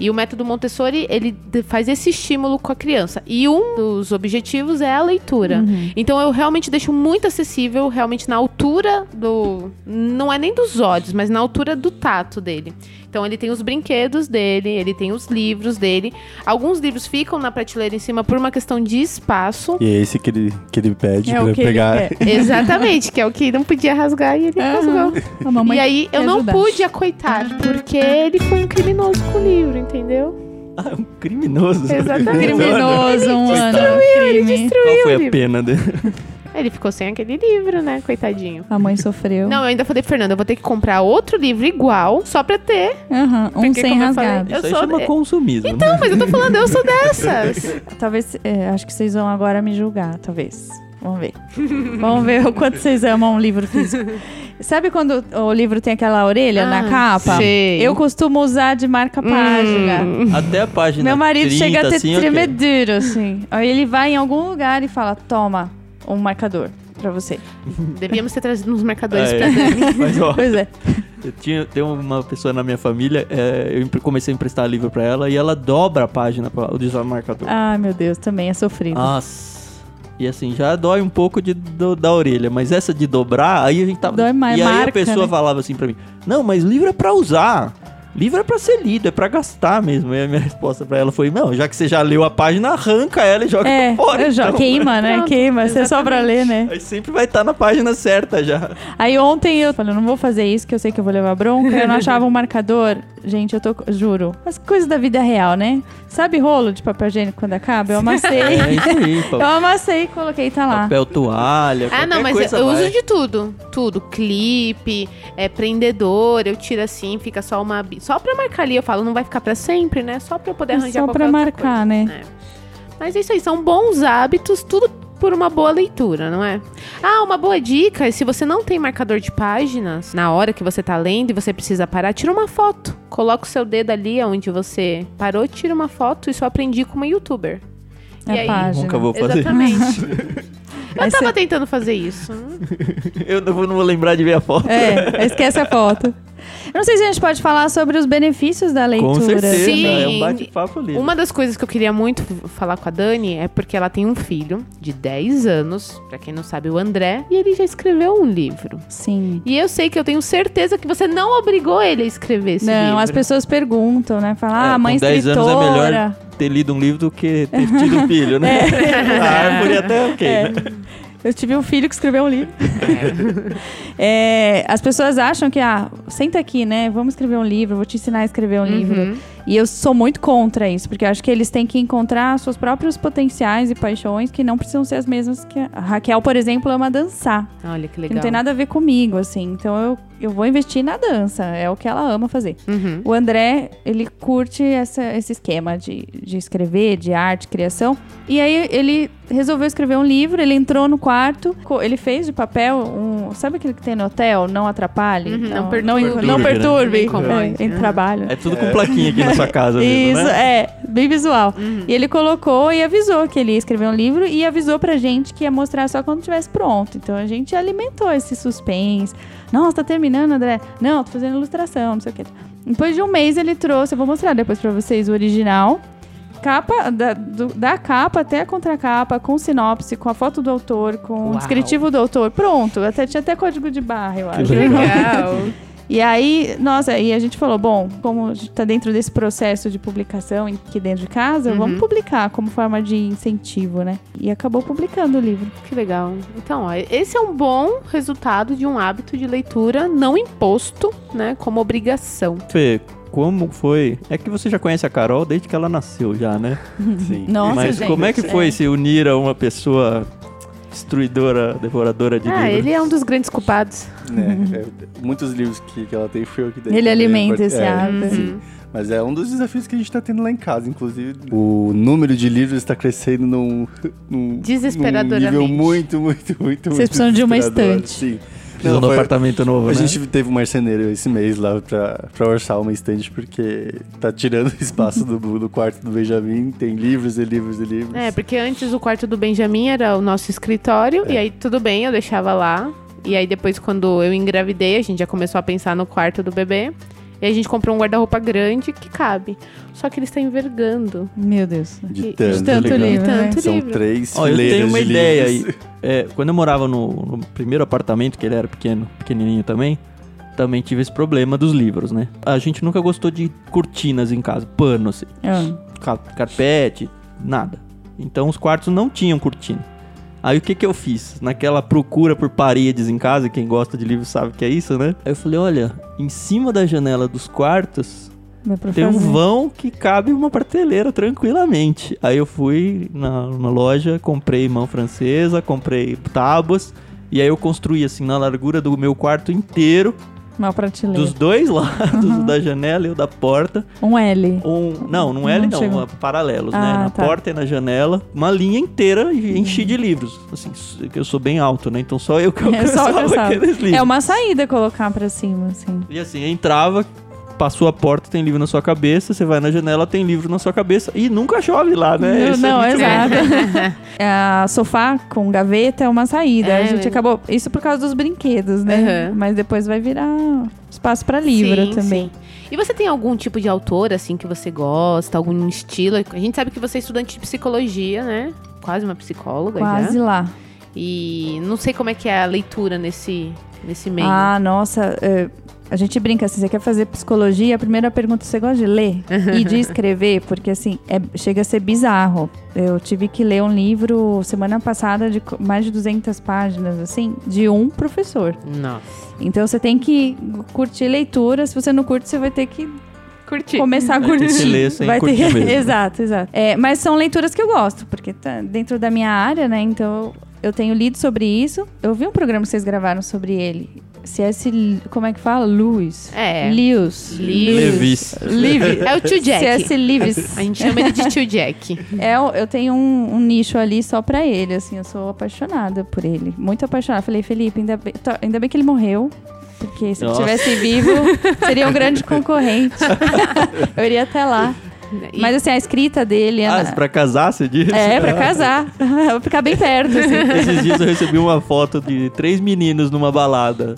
E o método Montessori, ele faz esse estímulo com a criança. E um dos objetivos é a leitura. Uhum. Então eu realmente deixo muito acessível, realmente na altura do. Não é nem dos olhos, mas na altura do tato dele. Então ele tem os brinquedos dele, ele tem os livros dele. Alguns livros ficam na prateleira em cima por uma questão de espaço. E é esse que ele, que ele pede É o pra que ele pegar. Exatamente, que é o que não podia rasgar e ele rasgou. A mamãe E aí eu não pude acoitar, porque ele foi um criminoso com o livro, entendeu? Ah, um criminoso. Exatamente. Criminoso, um ano. crime. Qual foi a pena dele? Ele ficou sem aquele livro, né? Coitadinho. A mãe sofreu. Não, eu ainda falei pro Fernando, eu vou ter que comprar outro livro igual, só pra ter. Aham, um Porque, sem como eu falei, rasgado. Eu Isso aí sou chama de- consumismo. Então, mas eu tô falando, eu sou dessas. Talvez, é, acho que vocês vão agora me julgar, talvez. Vamos ver. Vamos ver o quanto vocês amam um livro físico. Sabe quando o livro tem aquela orelha na Ah, capa? sei. Eu costumo usar de marca página. Hum. Até a página Meu marido 30, chega a ter assim, ok. tremedeiro, assim. Aí ele vai em algum lugar e fala: toma um marcador pra você. Devíamos ter trazido uns marcadores É, pra Dani. Mas, ó, Pois é. eu tinha, tem uma pessoa na minha família, é, eu empre- comecei a emprestar livro pra ela e ela dobra a página pra usar o marcador. Ai, meu Deus, também é sofrido. Nossa. E assim, já dói um pouco de, do- da orelha, mas essa de dobrar, aí a gente tava. Dói mais, e aí marca, a pessoa né? falava assim pra mim: Não, mas livro é pra usar. Livro é pra ser lido, é pra gastar mesmo. E a minha resposta pra ela foi: Não, já que você já leu a página, arranca ela e joga É, fora. então. queima, né? Pronto, queima. Você só pra ler, né? Aí sempre vai estar na página certa já. Aí ontem eu falei, eu não vou fazer isso, que eu sei que eu vou levar bronca. Eu não achava um marcador. Gente, eu tô. Juro. As coisas da vida real, né? Sabe rolo de papel higiênico quando acaba? Eu amassei. É isso aí, eu pa- amassei e coloquei, tá lá. papel toalha. Ah, não, mas coisa eu vai. uso de tudo. Tudo. Clipe, é, prendedor, eu tiro assim, fica só uma. bi- Só pra marcar ali, eu falo, não vai ficar pra sempre, né? Só pra eu poder É arranjar só pra marcar, coisa. né? É. Mas é isso aí, são bons hábitos, tudo por uma boa leitura, não é? Ah, uma boa dica é se você não tem marcador de páginas, na hora que você tá lendo e você precisa parar, tira uma foto. Coloca o seu dedo ali onde você parou, tira uma foto. Isso eu aprendi com uma youtuber. A E aí? página. Nunca vou fazer. Exatamente. eu Aí tava cê- tentando fazer isso. Eu não vou, não vou lembrar de ver a foto. É, esquece a foto. Eu não sei se a gente pode falar sobre os benefícios da leitura. Com certeza, Sim. é um bate-papo ali. Uma das coisas que eu queria muito falar com a Dani é porque ela tem um filho de 10 anos, pra quem não sabe, o André, e ele já escreveu um livro. Sim. E eu sei que eu tenho certeza que você não obrigou ele a escrever esse livro. Não, as pessoas perguntam, né? Falam, É, ah, mãe com 10 anos escritora. é melhor ter lido um livro do que ter tido um filho, né? A árvore até ok, É. né? Eu tive um filho que escreveu um livro. É, as pessoas acham que, ah, senta aqui, né? Vamos escrever um livro, vou te ensinar a escrever um livro. E eu sou muito contra isso, porque eu acho que eles têm que encontrar seus próprios potenciais e paixões que não precisam ser as mesmas que a a Raquel, por exemplo, ama dançar. Olha que Que legal. não tem nada a ver comigo, assim. Então eu, eu vou investir na dança. É o que ela ama fazer. Uhum. O André, ele curte essa- esse esquema de, de escrever, de arte, criação. E aí ele resolveu escrever um livro, ele entrou no quarto, ele fez de papel um. Sabe aquele que tem no hotel? Não atrapalhe? Uhum, não não, perturbe. não, não Perturbe, né? Incomode. É, em Uhum. trabalho. É tudo com plaquinha aqui na sua casa mesmo, Isso, né? é, bem visual. E ele colocou e avisou que ele ia escrever um livro e avisou pra gente que ia mostrar só quando estivesse pronto. Então a gente alimentou esse suspense. Nossa, tá terminando, André? Não, tô fazendo ilustração, não sei o quê. Depois de um mês ele trouxe, eu vou mostrar depois pra vocês o original. Capa, da, do- da capa até a contracapa, com sinopse, com a foto do autor, com Uau. o descritivo do autor. Pronto, até, tinha até código de barra, eu acho. Legal. E aí, nossa, aí a gente falou, bom, como a gente tá dentro desse processo de publicação aqui dentro de casa, Uhum. vamos publicar como forma de incentivo, né? E acabou publicando o livro. que legal. Então, ó, esse é um bom resultado de um hábito de leitura não imposto, né, como obrigação. Fê, como foi? É que você já conhece a Carol desde que ela nasceu já, né? Sim. Nossa, Mas gente, como é que foi é. se unir a uma pessoa destruidora, devoradora de ah, livros? ele é um dos grandes culpados. Né? É, muitos livros que, que ela tem foi eu que dei. Ele também, alimenta esse é, hábito. sim. Mas é um dos desafios que a gente tá tendo lá em casa, inclusive. O número de livros está crescendo num, num, Desesperadoramente. num nível muito, muito, muito, muito Vocês precisam de uma estante. Sim. Foi- apartamento novo, a né? gente teve um marceneiro esse mês lá pra, pra orçar uma estante, porque tá tirando espaço do, do quarto do Benjamin, tem livros e livros e livros. É, porque antes o quarto do Benjamin era o nosso escritório, e aí tudo bem, eu deixava lá. E aí depois, quando eu engravidei, a gente já começou a pensar no quarto do bebê. E a gente comprou um guarda-roupa grande que cabe. Só que ele está envergando. Meu Deus. De de tanto, tanto legal. livro, né? Tanto São livro. três Ó, eu tenho uma de ideia aí. É, quando eu morava no, no primeiro apartamento, que ele era pequeno, pequenininho também, também tive esse problema dos livros, né? A gente nunca gostou de cortinas em casa, pano, assim, Ah, ca- carpete, nada. Então os quartos não tinham cortina. Aí o que que eu fiz? Naquela procura por paredes em casa, quem gosta de livros sabe que é isso, né? Aí eu falei, olha, em cima da janela dos quartos tem um vão que cabe uma prateleira tranquilamente. Aí eu fui na, na loja, comprei mão francesa, comprei tábuas. E aí eu construí assim na largura do meu quarto inteiro, Uma prateleira. dos dois lados, Uhum. o da janela e o da porta. Um L. Um, não, não L Não não, uma- paralelos, né? Ah, Na tá. porta e na janela, uma linha inteira e enchi de livros. Assim, eu sou bem alto, né? Então só eu que É só alcançava alcançava. aqueles livros. É uma saída colocar pra cima, assim. E assim, entrava, passou a porta, tem livro na sua cabeça, você vai na janela, tem livro na sua cabeça e nunca chove lá, né? Não, Isso é não, muito exato. a sofá com gaveta é uma saída. É, a gente acabou. Isso por causa dos brinquedos, né? Uhum. Mas depois vai virar espaço pra livro Sim, também. sim. E você tem algum tipo de autor, assim, que você gosta? Algum estilo? A gente sabe que você é estudante de psicologia, né? Quase uma psicóloga Quase já. lá. E não sei como é que é a leitura nesse, nesse meio. Ah, nossa. é, a gente brinca assim, você quer fazer psicologia? A primeira pergunta, você gosta de ler e de escrever? Porque assim, é- chega a ser bizarro. Eu tive que ler um livro semana passada de mais de 200 páginas, assim, de um professor. Nossa. Então você tem que curtir leitura. Se você não curte, você vai ter que Curti. começar a Vai ter curtir. que ler sem Vai ter curtir mesmo. exato, exato. É, mas são leituras que eu gosto, porque tá dentro da minha área, né? Então eu tenho lido sobre isso. Eu vi um programa que vocês gravaram sobre ele. C.S. Como é que fala? Lewis. É. Lewis. Levis. Levis. É o tio Jack. C.S. Lewis. A gente chama ele de tio Jack. É, eu tenho um, um nicho ali só pra ele, assim, eu sou apaixonada por ele. Muito apaixonada. Falei, Felipe, ainda bem, tô- ainda bem que ele morreu. Porque se ele estivesse vivo, seria um grande concorrente. eu iria até lá. E- Mas assim, a escrita dele. Ah, Ana- pra casar, você disse? É, pra casar. Eu Vou ficar bem perto, assim. Esses dias eu recebi uma foto de três meninos numa balada.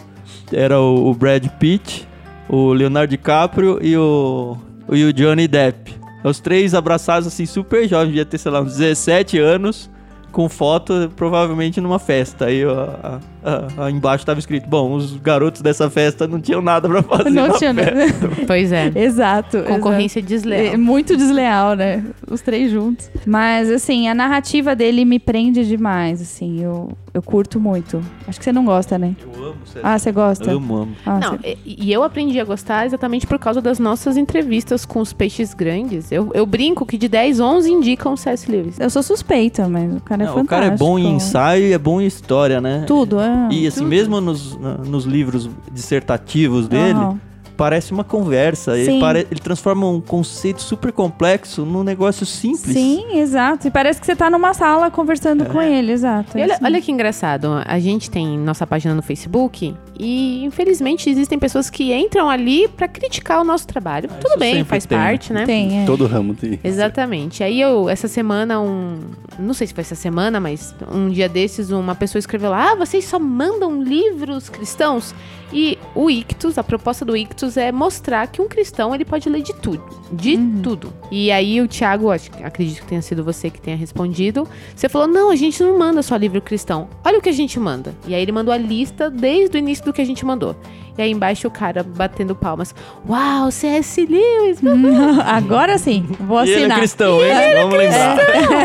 Era o, Brad Pitt, o Leonardo DiCaprio e o, e o Johnny Depp. Os três abraçados assim, super jovens, devia ter, sei lá, uns 17 anos, com foto, provavelmente numa festa. Aí a- a- a- embaixo tava escrito: Bom, os garotos dessa festa não tinham nada pra fazer. Não na tinha festa. nada. Pois é. Exato. Concorrência É desleal. muito desleal, né? Os três juntos. Mas, assim, a narrativa dele me prende demais, assim. Eu, eu curto muito. Acho que você não gosta, né? Eu amo, sério. Ah, você gosta? Amo, amo. Ah, Não, você- e, eu aprendi a gostar exatamente por causa das nossas entrevistas com os peixes grandes. Eu, eu brinco que de 10, 11 indicam C.S. Lewis. Eu sou suspeita, mas o cara é Não, fantástico. o cara é bom em ensaio e é bom em história, né? Tudo, é. E assim, Tudo. mesmo nos, nos livros dissertativos dele, Aham. Parece uma conversa. Ele, pare- ele transforma um conceito super complexo num negócio simples. Sim, exato. E parece que você tá numa sala conversando com ele, exato. É olha, olha que engraçado, a gente tem nossa página no Facebook e infelizmente existem pessoas que entram ali pra criticar o nosso trabalho. Ah, Tudo bem, faz tem, né? parte, né? Tem, é. Todo ramo tem. Exatamente. Aí eu, essa semana, um. Não sei se foi essa semana, mas um dia desses, uma pessoa escreveu lá: Ah, vocês só mandam livros cristãos? E o Ictus, a proposta do Ictus é mostrar que um cristão ele pode ler de tudo. De tudo. E aí o Thiago, acho, que- acredito que tenha sido você que tenha respondido. Você falou: não, a gente não manda só livro cristão. Olha o que a gente manda. E aí ele mandou a lista desde o início do que a gente mandou. E aí embaixo o cara batendo palmas. Uau, C.S. Lewis! Agora sim, vou E ele é assinar. cristão, hein? Vamos lembrar.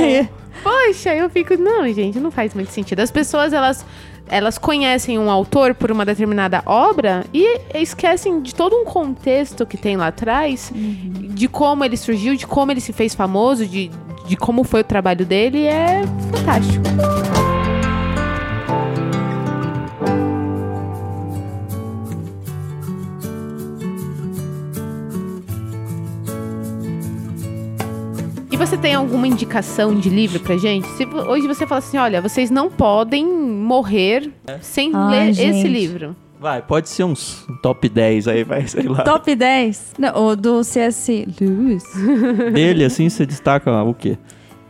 É. Poxa, eu fico, não, gente, não faz muito sentido. As pessoas, elas, elas conhecem um autor por uma determinada obra e esquecem de todo um contexto que tem lá atrás, de como ele surgiu, de como ele se fez famoso, de, de como foi o trabalho dele. É fantástico. Você tem alguma indicação de livro pra gente? Se hoje você fala assim, olha, vocês não podem morrer sem Ai, ler esse gente. livro. Vai, pode ser uns top 10 aí, vai, sei lá. Top 10. Não, o do C.S. Lewis. Dele, assim, você destaca o quê?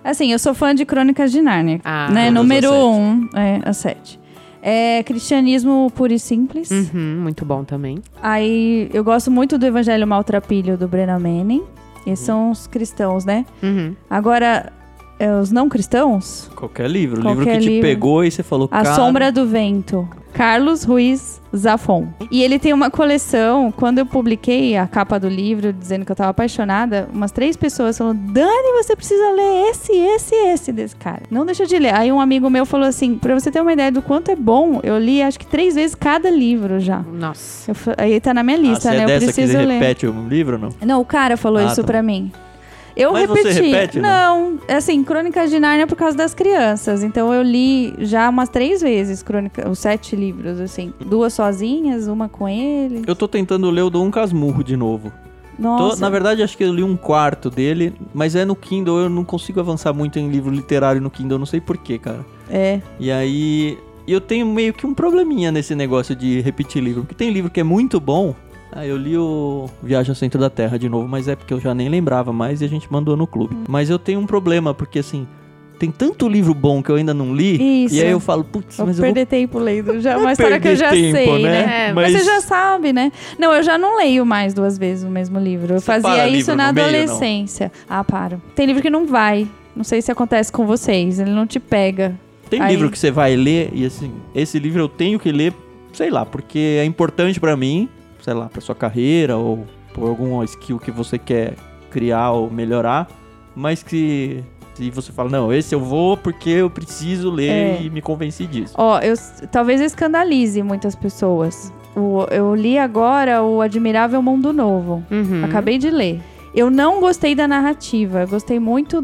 Assim, eu sou fã de Crônicas de Nárnia. Ah, né? Número as sete. 1, um, é, a 7. É cristianismo puro e simples. Uhum, muito bom também. Aí eu gosto muito do Evangelho Maltrapilho do Brennan Manning. Esses são os cristãos, né? Uhum. Agora, os não cristãos, Qualquer livro. livro Qualquer que te livro. pegou e você falou, A cara... Sombra do Vento. Carlos Ruiz Zafon. E ele tem uma coleção. Quando eu publiquei a capa do livro, dizendo que eu tava apaixonada, umas três pessoas falaram: Dani, você precisa ler esse, esse, esse desse cara. Não deixa de ler. Aí um amigo meu falou assim: pra você ter uma ideia do quanto é bom, eu li acho que três vezes cada livro já. Nossa. Eu aí tá na minha Ah, lista, você né? é eu dessa que preciso você ler. repete o livro ou não? Não, o cara falou Ah, isso tá. pra mim. Eu Mas você repeti. repete, né? não, assim, Crônicas de Nárnia por causa das crianças. Então eu li já umas três vezes crônica, os sete livros, assim. Duas sozinhas, uma com ele. Eu tô tentando ler o Dom Casmurro de novo. Tô- Nossa. na verdade, acho que eu li um quarto dele, mas é no Kindle, eu não consigo avançar muito em livro literário no Kindle, não sei porquê, cara. É. E aí, eu tenho meio que um probleminha nesse negócio de repetir livro, porque tem livro que é muito bom. Ah, eu li o Viagem ao Centro da Terra de novo, mas é porque eu já nem lembrava mais e a gente mandou no clube. Mas eu tenho um problema, porque assim, tem tanto livro bom que eu ainda não li, Isso. e aí eu falo, putz, Vou mas eu vou perder tempo lendo. Já é uma história que eu já tempo, sei, né? né? É, mas... mas- você já sabe, né? Não, eu já não leio mais duas vezes o mesmo livro. Eu Você para fazia isso na no meio, adolescência. Ah, paro. Tem livro que não vai. Não sei se acontece com vocês. Ele não te pega. Tem Aí- livro que você vai ler e assim, esse livro eu tenho que ler, sei lá, porque é importante pra mim, sei lá, pra sua carreira ou por alguma skill que você quer criar ou melhorar, mas que se você fala, não, esse eu vou porque eu preciso ler É. e me convenci disso. Ó, eu, talvez eu escandalize muitas pessoas. O- eu li agora o Admirável Mundo Novo. Uhum. Acabei de ler. Eu não gostei da narrativa. Eu gostei muito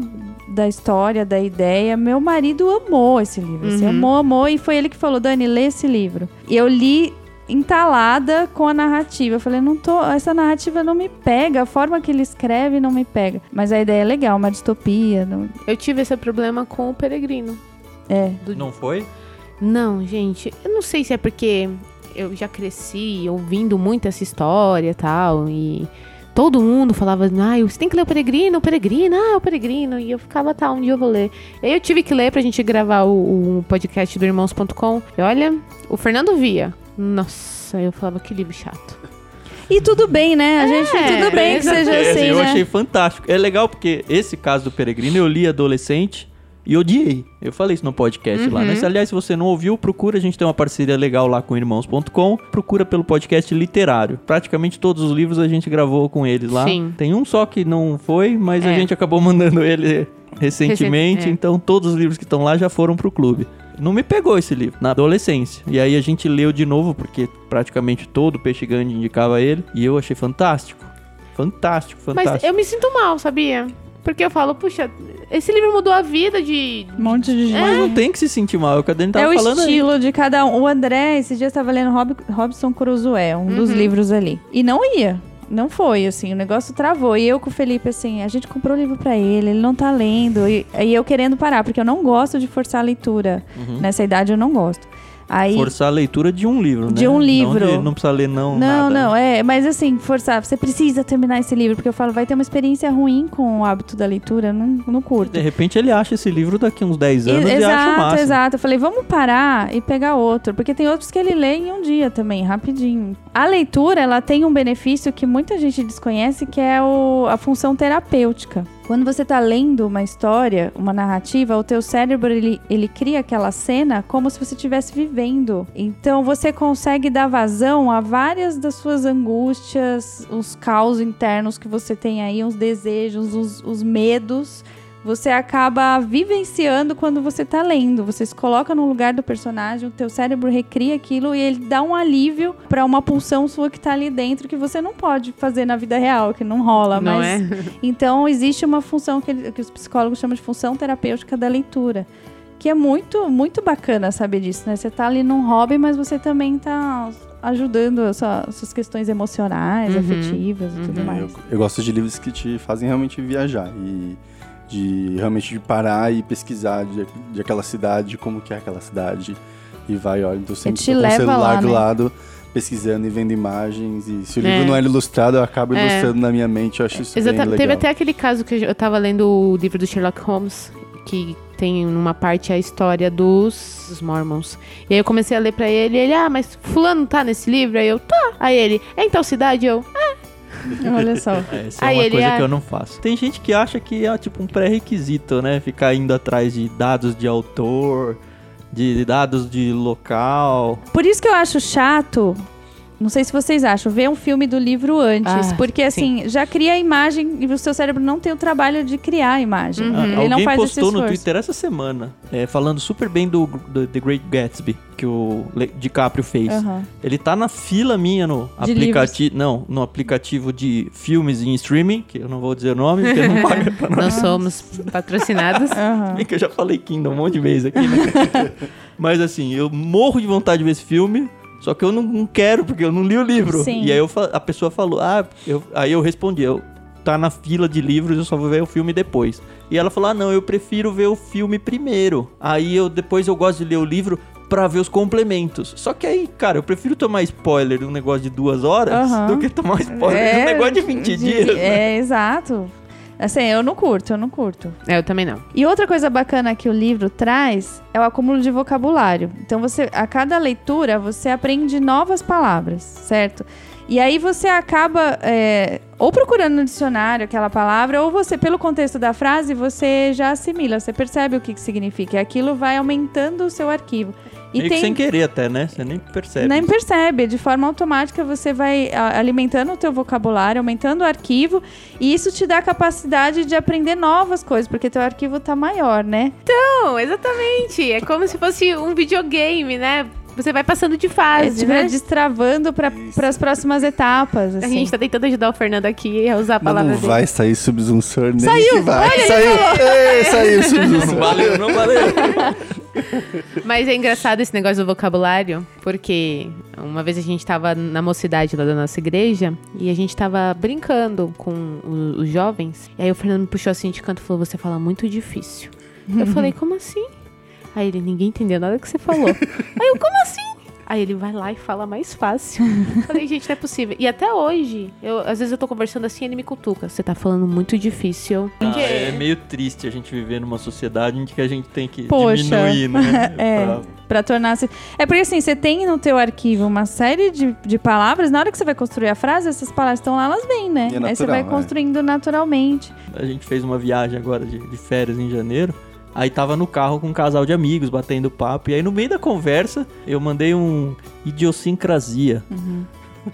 da história, da ideia. Meu marido amou esse livro. Assim, Uhum. amou, amou. E foi ele que falou: Dani, lê esse livro. E eu li entalada com a narrativa. Eu falei, não tô, essa narrativa não me pega, a forma que ele escreve não me pega. Mas a ideia é legal, uma distopia. não- Eu tive esse problema com o Peregrino. É. Do- Não foi? Não, gente, eu não sei se é porque eu já cresci ouvindo muito essa história e tal, e todo mundo falava, ah, você tem que ler o Peregrino, o Peregrino, ah, o Peregrino, e eu ficava, tá, um dia eu vou ler. E aí eu tive que ler pra gente gravar o, o podcast do Irmãos.com, e olha, o Fernando via, nossa, eu falava, que livro chato. E tudo bem, né? A gente, É, tudo bem que seja É, assim, eu né? achei fantástico. É legal porque esse caso do Peregrino eu li adolescente e odiei. Eu falei isso no podcast lá, Uhum. né? Se, aliás, se você não ouviu, procura. A gente tem uma parceria legal lá com irmãos.com. Procura pelo podcast literário. Praticamente todos os livros a gente gravou com eles lá. Sim. Tem um só que não foi, mas a É. gente acabou mandando ele recentemente. Recente- é. Então todos os livros que estão lá já foram pro clube. Não me pegou esse livro, na adolescência. E aí a gente leu de novo, porque praticamente todo Peixe Grande indicava ele. E eu achei fantástico. Fantástico, fantástico. Mas eu me sinto mal, sabia? Porque eu falo, puxa, esse livro mudou a vida de. Um monte de gente. Mas não tem que se sentir mal, é o que a Dani tava é o falando aí. estilo de cada um. O André, esses dias estava lendo Rob, Robson Crusoe, um dos Uhum. livros ali. E não ia. Não foi, assim, o negócio travou. E eu com o Felipe, assim, a gente comprou o livro pra ele, ele não tá lendo. E, e eu querendo parar, porque eu não gosto de forçar a leitura. Uhum. Nessa idade eu não gosto. Aí, Forçar a leitura de um livro, né? De um Não livro. de- Não, precisa ler não, Não, nada. não, é, mas assim, forçar, você precisa terminar esse livro, porque eu falo, vai ter uma experiência ruim com o hábito da leitura, não, não curto. De repente ele acha esse livro daqui uns 10 anos E- e, acha o exato, máximo. exato. Eu falei, vamos parar e pegar outro. Porque tem outros que ele lê em um dia também, rapidinho. A leitura, ela tem um benefício que muita gente desconhece, que é o- a função terapêutica. Quando você tá lendo uma história, uma narrativa, o teu cérebro, ele, ele cria aquela cena como se você estivesse vivendo. Então, você consegue dar vazão a várias das suas angústias, os caos internos que você tem aí, os desejos, os, os medos você acaba vivenciando quando você tá lendo. Você se coloca no lugar do personagem, o teu cérebro recria aquilo e ele dá um alívio pra uma pulsão sua que tá ali dentro que você não pode fazer na vida real, que não rola, Não mas é? então existe uma função que, que os psicólogos chamam de função terapêutica da leitura. Que é muito, muito bacana saber disso, né? Você tá ali num hobby, mas você também tá ajudando as sua- as suas questões emocionais, Uhum. afetivas e tudo Uhum. mais. Eu, eu gosto de livros que te fazem realmente viajar e de realmente de parar e pesquisar de, de aquela cidade, como que é aquela cidade. E vai, olha, tô sempre tô com o celular lá, do né? lado, pesquisando e vendo imagens. E se o É. livro não é ilustrado, eu acabo É. ilustrando na minha mente. Eu acho isso bem Exatamente. legal. Teve até aquele caso que eu tava lendo o livro do Sherlock Holmes, que tem numa parte a história dos, Mormons. E aí eu comecei a ler pra ele, e ele, ah, mas fulano tá nesse livro? Aí eu, tá. Aí ele, é em tal cidade? Eu, Olha só. É, Essa é Aí uma ele coisa é- que eu não faço. Tem gente que acha que é tipo um pré-requisito, né? Ficar indo atrás de dados de autor, de dados de local. Por isso que eu acho chato. Não sei se vocês acham, ver um filme do livro antes. Ah, porque, assim, já cria a imagem e o seu cérebro não tem o trabalho de criar a imagem. Uhum. Ele Alguém não faz esse postou no esforço. Twitter essa semana, é, falando super bem do, do The Great Gatsby, que o DiCaprio fez. Aham. Ele tá na fila minha no aplicativo. Não, no aplicativo de filmes em streaming, que eu não vou dizer o nome, porque não paga pra nós. não somos patrocinados. Aham. Bem que eu já falei Kingdom um monte de vezes aqui, né? Mas assim, eu morro de vontade de ver esse filme. Só que eu não, não quero, porque eu não li o livro. Sim. E aí eu a pessoa falou, ah, eu- aí eu respondi, eu tá na fila de livros, eu só vou ver o filme depois. E ela falou, ah, não, eu prefiro ver o filme primeiro. Aí eu depois eu gosto de ler o livro pra ver os complementos. Só que aí, cara, eu prefiro tomar spoiler de um negócio de duas horas do que tomar spoiler de um negócio de 20 dias. né? É, exato. Assim, eu não curto, eu não curto. É, eu também não. E outra coisa bacana que o livro traz é o acúmulo de vocabulário. Então você, a cada leitura, você aprende novas palavras, certo? E aí você acaba é, ou procurando no dicionário aquela palavra, ou você, pelo contexto da frase, você já assimila, você percebe o que, que significa. E aquilo vai aumentando o seu arquivo. E Meio que sem querer até, né? Você nem percebe. nem percebe, de forma automática você vai alimentando o teu vocabulário, aumentando o arquivo, e isso te dá a capacidade de aprender novas coisas, porque teu arquivo tá maior, né? Não, exatamente. É como se fosse um videogame, né? Você vai passando de É, fase, te né? destravando para as próximas etapas, A assim. gente tá tentando ajudar o Fernando aqui a usar a Mas palavra não dele. vai sair subsunsor nem Saiu! que vai. Olha, saiu! Ei, saiu Não subsunsor. valeu, não valeu. Mas é engraçado esse negócio do vocabulário, porque uma vez a gente tava na mocidade lá da nossa igreja e a gente tava brincando com os jovens. E aí o Fernando me puxou assim de canto e falou: Você fala muito difícil. Eu falei: Como assim? Aí ele: Ninguém entendeu nada que você falou. aí eu: Como assim? Aí ele vai lá e fala mais fácil. Falei, gente, não é possível. E até hoje, eu, às vezes eu tô conversando assim, ele me cutuca. Você tá falando muito difícil. Ah, é meio triste a gente viver numa sociedade em que a gente tem que Poxa. diminuir, né? É. Pra- Pra tornar-se. É porque assim, você tem no teu arquivo uma série de, de palavras, na hora que você vai construir a frase, essas palavras estão lá, elas vêm, né? E é Aí você natural, vai é. construindo naturalmente. A gente fez uma viagem agora de, de férias em janeiro. Aí tava no carro com um casal de amigos, batendo papo. E aí no meio da conversa, eu mandei um idiosincrasia.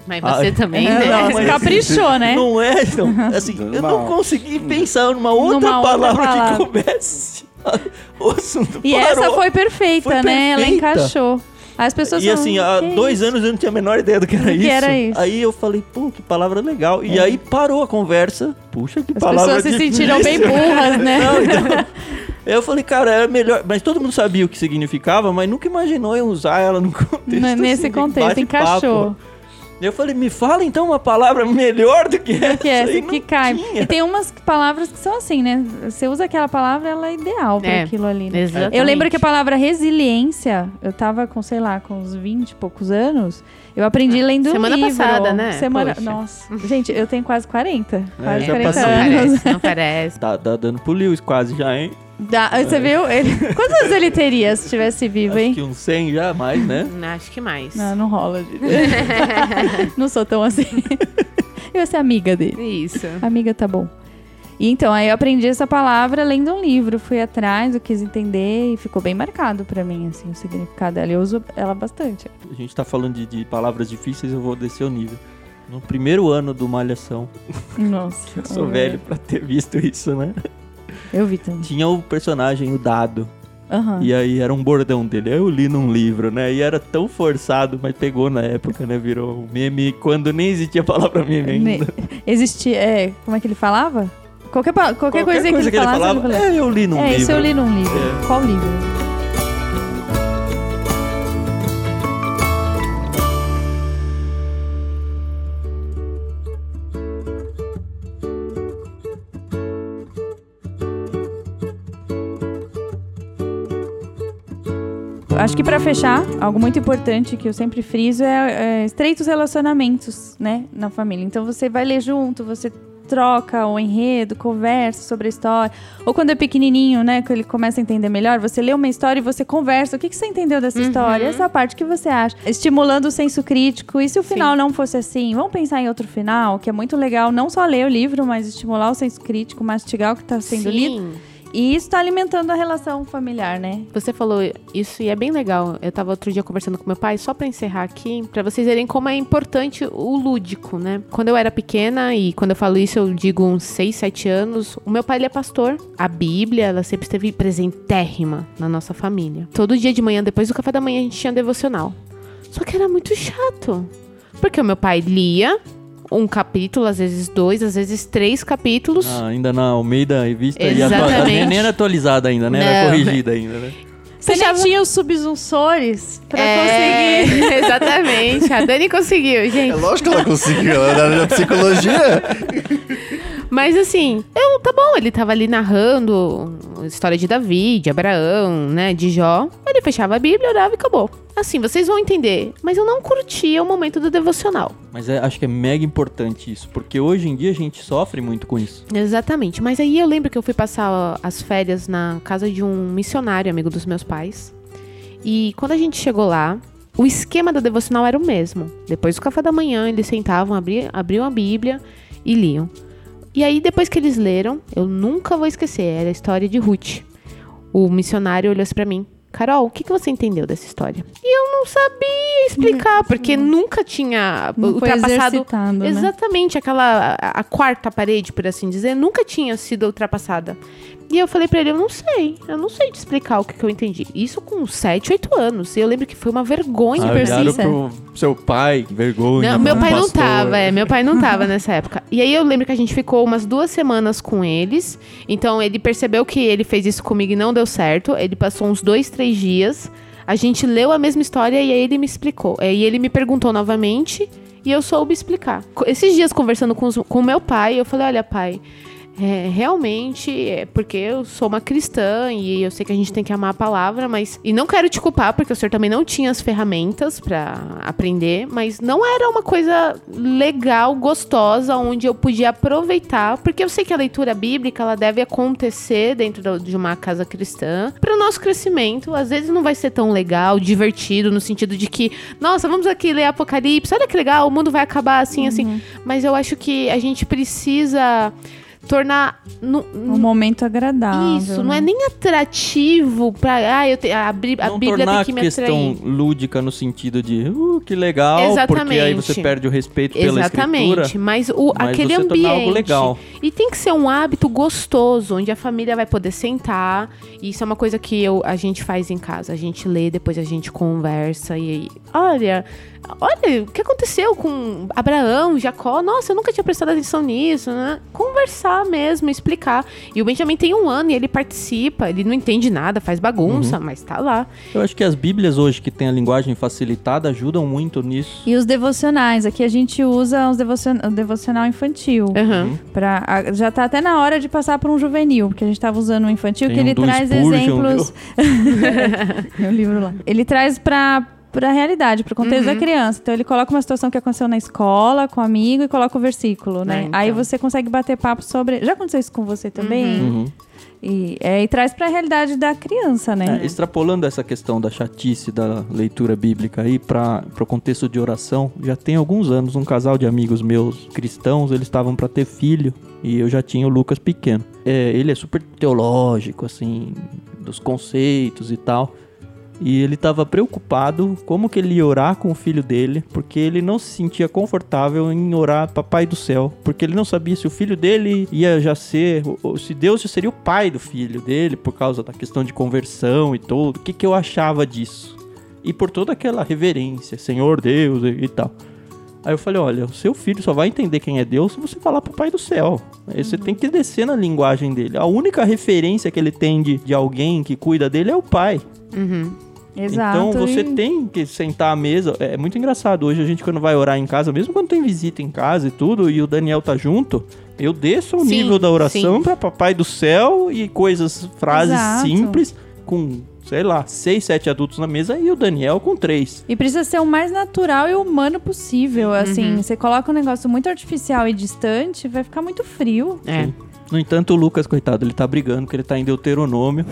Mas Ah, você também, É, né? não, mas- Caprichou, né? Não é, então, assim, eu não consegui pensar numa outra Numa outra palavra palavra. que coubesse. O assunto E parou. essa foi perfeita, Foi né? Ela perfeita. encaixou. Aí As pessoas E falam, assim, há "Que dois isso?" anos eu não tinha a menor ideia do que era, que isso. era isso. Aí eu falei, pô, que palavra legal. E aí parou a conversa. Puxa, que As palavra pessoas se difícil. sentiram bem burras, né? Não, então, eu falei, cara, era melhor. Mas todo mundo sabia o que significava, mas nunca imaginou eu usar ela no contexto. N- Nesse assim, contexto, encaixou. Eu falei, me fala então uma palavra melhor do que essa. Que é essa E que não cai. tinha. E tem umas palavras que são assim, né? Você usa aquela palavra, ela é ideal pra É, aquilo ali. Né? Exatamente. Eu lembro que a palavra resiliência, eu tava com, sei lá, com uns 20 e poucos anos. Eu aprendi lendo semana um livro. passada, né? Semana... Poxa. Nossa. Gente, eu tenho quase 40. Quase já 40 passei. Não anos. parece, não parece. Tá, tá dando pro Lewis quase já, hein? Dá- você viu? Ele... Quantos anos ele teria se tivesse vivo, Acho hein? que uns 100 já, mais, né? Acho que mais. Não, não rola. não sou tão assim. Eu ia ser amiga dele. Isso. Amiga, tá bom. E então, aí eu aprendi essa palavra lendo um livro. Fui atrás, eu quis entender e ficou bem marcado pra mim, assim, o significado dela. Eu uso ela bastante. A gente tá falando de, de palavras difíceis, eu vou descer o nível. No primeiro ano do Malhação, Nossa. eu sou é. velho pra ter visto isso, né? Eu vi também. Tinha o personagem, o Dado. Aham. E aí era um bordão dele. Eu li num livro, né? E era tão forçado, mas pegou na época, né? Virou meme quando nem existia a palavra meme ainda. Existia. É, como é que ele falava? Qualquer, pa- qualquer, coisa, que ele falasse, ele falava. é, eu li num É, livro. isso eu li num livro. É. Qual livro? Acho que pra fechar, algo muito importante que eu sempre friso é, é estreitos relacionamentos, né, na família. Então você vai ler junto, você troca o enredo, conversa sobre a história. Ou quando é pequenininho, né, que ele começa a entender melhor, você lê uma história e você conversa. O que, que você entendeu dessa história? Essa parte que você acha. Estimulando o senso crítico. E se o final não fosse assim? Vamos pensar em outro final, que é muito legal. Não só ler o livro, mas estimular o senso crítico, mastigar o que está sendo lido. E isso está alimentando a relação familiar, né? Você falou isso e é bem legal. Eu tava outro dia conversando com meu pai, só pra encerrar aqui, pra vocês verem como é importante o lúdico, né? Quando eu era pequena, e quando eu falo isso, eu digo uns 6, 7 anos, o meu pai ele é pastor. A Bíblia, ela sempre esteve presentérrima na nossa família. Todo dia de manhã, depois do café da manhã, a gente tinha devocional. Só que era muito chato. Porque o meu pai lia um capítulo, às vezes dois, às vezes três capítulos. Ah, ainda na Almeida Revista e Exatamente. atua- nem, nem era atualizada ainda, né? Era Não. corrigida ainda, né? Você Fechava- tinha os subsunsores pra É, conseguir. Exatamente. A Dani conseguiu, É gente. lógico que ela conseguiu, ela era da psicologia. Mas assim, eu, tá bom, ele tava ali narrando a história de Davi, de Abraão, né, de Jó. Ele fechava a Bíblia, orava e acabou. Assim, vocês vão entender. Mas eu não curtia o momento do devocional. Mas é- acho que é mega importante isso, porque hoje em dia a gente sofre muito com isso. Exatamente. Mas aí eu lembro que eu fui passar as férias na casa de um missionário, amigo dos meus pais. E quando a gente chegou lá, o esquema da devocional era o mesmo. Depois do café da manhã, eles sentavam, abri- abriam a Bíblia e liam. E aí, depois que eles leram, eu nunca vou esquecer, era a história de Ruth. O missionário olhou assim pra mim. Carol, o que, que você entendeu dessa história? E eu não sabia explicar, porque nunca tinha Não ultrapassado né? Exatamente, aquela a, a quarta parede, por assim dizer, nunca tinha sido ultrapassada. E eu falei pra ele, eu não sei, eu não sei te explicar o que, que eu entendi. Isso com 7, 8 anos. E eu lembro que foi uma vergonha Ah, mim. pro seu pai, que vergonha. Não, meu pai não pastor. tava, é, meu pai não tava nessa época. E aí eu lembro que a gente ficou umas duas semanas com eles. Então ele percebeu que ele fez isso comigo e não deu certo. Ele passou uns dois, três dias. A gente leu a mesma história e aí ele me explicou. E ele me perguntou novamente e eu soube explicar. Esses dias conversando com, os- com o meu pai, eu falei: olha, pai. É, realmente, é porque eu sou uma cristã e eu sei que a gente tem que amar a palavra, mas. E não quero te culpar, porque o senhor também não tinha as ferramentas para aprender, mas não era uma coisa legal, gostosa, onde eu podia aproveitar, porque eu sei que a leitura bíblica ela deve acontecer dentro de uma casa cristã para o nosso crescimento. Às vezes não vai ser tão legal, divertido, no sentido de que, nossa, vamos aqui ler Apocalipse, olha que legal, o mundo vai acabar assim, assim. Mas eu acho que a gente precisa tornar no, Um momento agradável. isso, não é nem atrativo pra. Ah, eu te, a, a não Bíblia tornar tem que a me questão atrair. lúdica no sentido de, uh, que legal, porque aí você Exatamente. perde o respeito pela Exatamente, escritura. mas, o, mas aquele você ambiente. algo legal. E tem que ser um hábito gostoso, onde a família vai poder sentar. E isso é uma coisa que eu, a gente faz em casa. A gente lê, depois a gente conversa. E olha, olha, o que aconteceu com Abraão, Jacó? Nossa, eu nunca tinha prestado atenção nisso, né? Conversar mesmo, explicar. E o Benjamin tem um ano e ele participa, ele não entende nada, faz bagunça, mas tá lá. Eu acho que as bíblias hoje que tem a linguagem facilitada ajudam muito nisso. E os devocionais, aqui a gente usa os devocion... o devocional infantil. Aham. Pra, já tá até na hora de passar para um juvenil, porque a gente tava usando um infantil, Tem que um ele traz Spurgeon, exemplos. Meu livro lá. Ele traz pra. Pra realidade, pro contexto Uhum. da criança. Então ele coloca uma situação que aconteceu na escola, com um amigo, e coloca o versículo, né? É, então. Aí você consegue bater papo sobre. Já aconteceu isso com você também? Uhum. E, é, e traz pra realidade da criança, né? É, extrapolando essa questão da chatice da leitura bíblica aí para o contexto de oração, já tem alguns anos um casal de amigos meus cristãos, eles estavam para ter filho e eu já tinha o Lucas pequeno. É, ele é super teológico, assim, dos conceitos e tal. E ele estava preocupado como que ele ia orar com o filho dele, porque ele não se sentia confortável em orar Papai do Céu, porque ele não sabia se o filho dele ia já ser, ou- se Deus já seria o pai do filho dele, por causa da questão de conversão e tudo. O que, que eu achava disso? E por toda aquela reverência, Senhor Deus e, e tal. Aí eu falei, olha, o seu filho só vai entender quem é Deus se você falar pro pai do céu. Aí você tem que descer na linguagem dele. A única referência que ele tem de, de alguém que cuida dele é o pai. Uhum. Exato. Então você e- tem que sentar à mesa. É muito engraçado. Hoje a gente, quando vai orar em casa, mesmo quando tem visita em casa e tudo, e o Daniel tá junto, eu desço o Sim, nível da oração pra papai do céu e coisas, frases Exato. simples, com, sei lá, seis, sete adultos na mesa e o Daniel com três. E precisa ser o mais natural e humano possível. Assim, Uhum. você coloca um negócio muito artificial e distante, vai ficar muito frio. É. Sim. No entanto, o Lucas, coitado, ele tá brigando porque ele tá em Deuteronômio.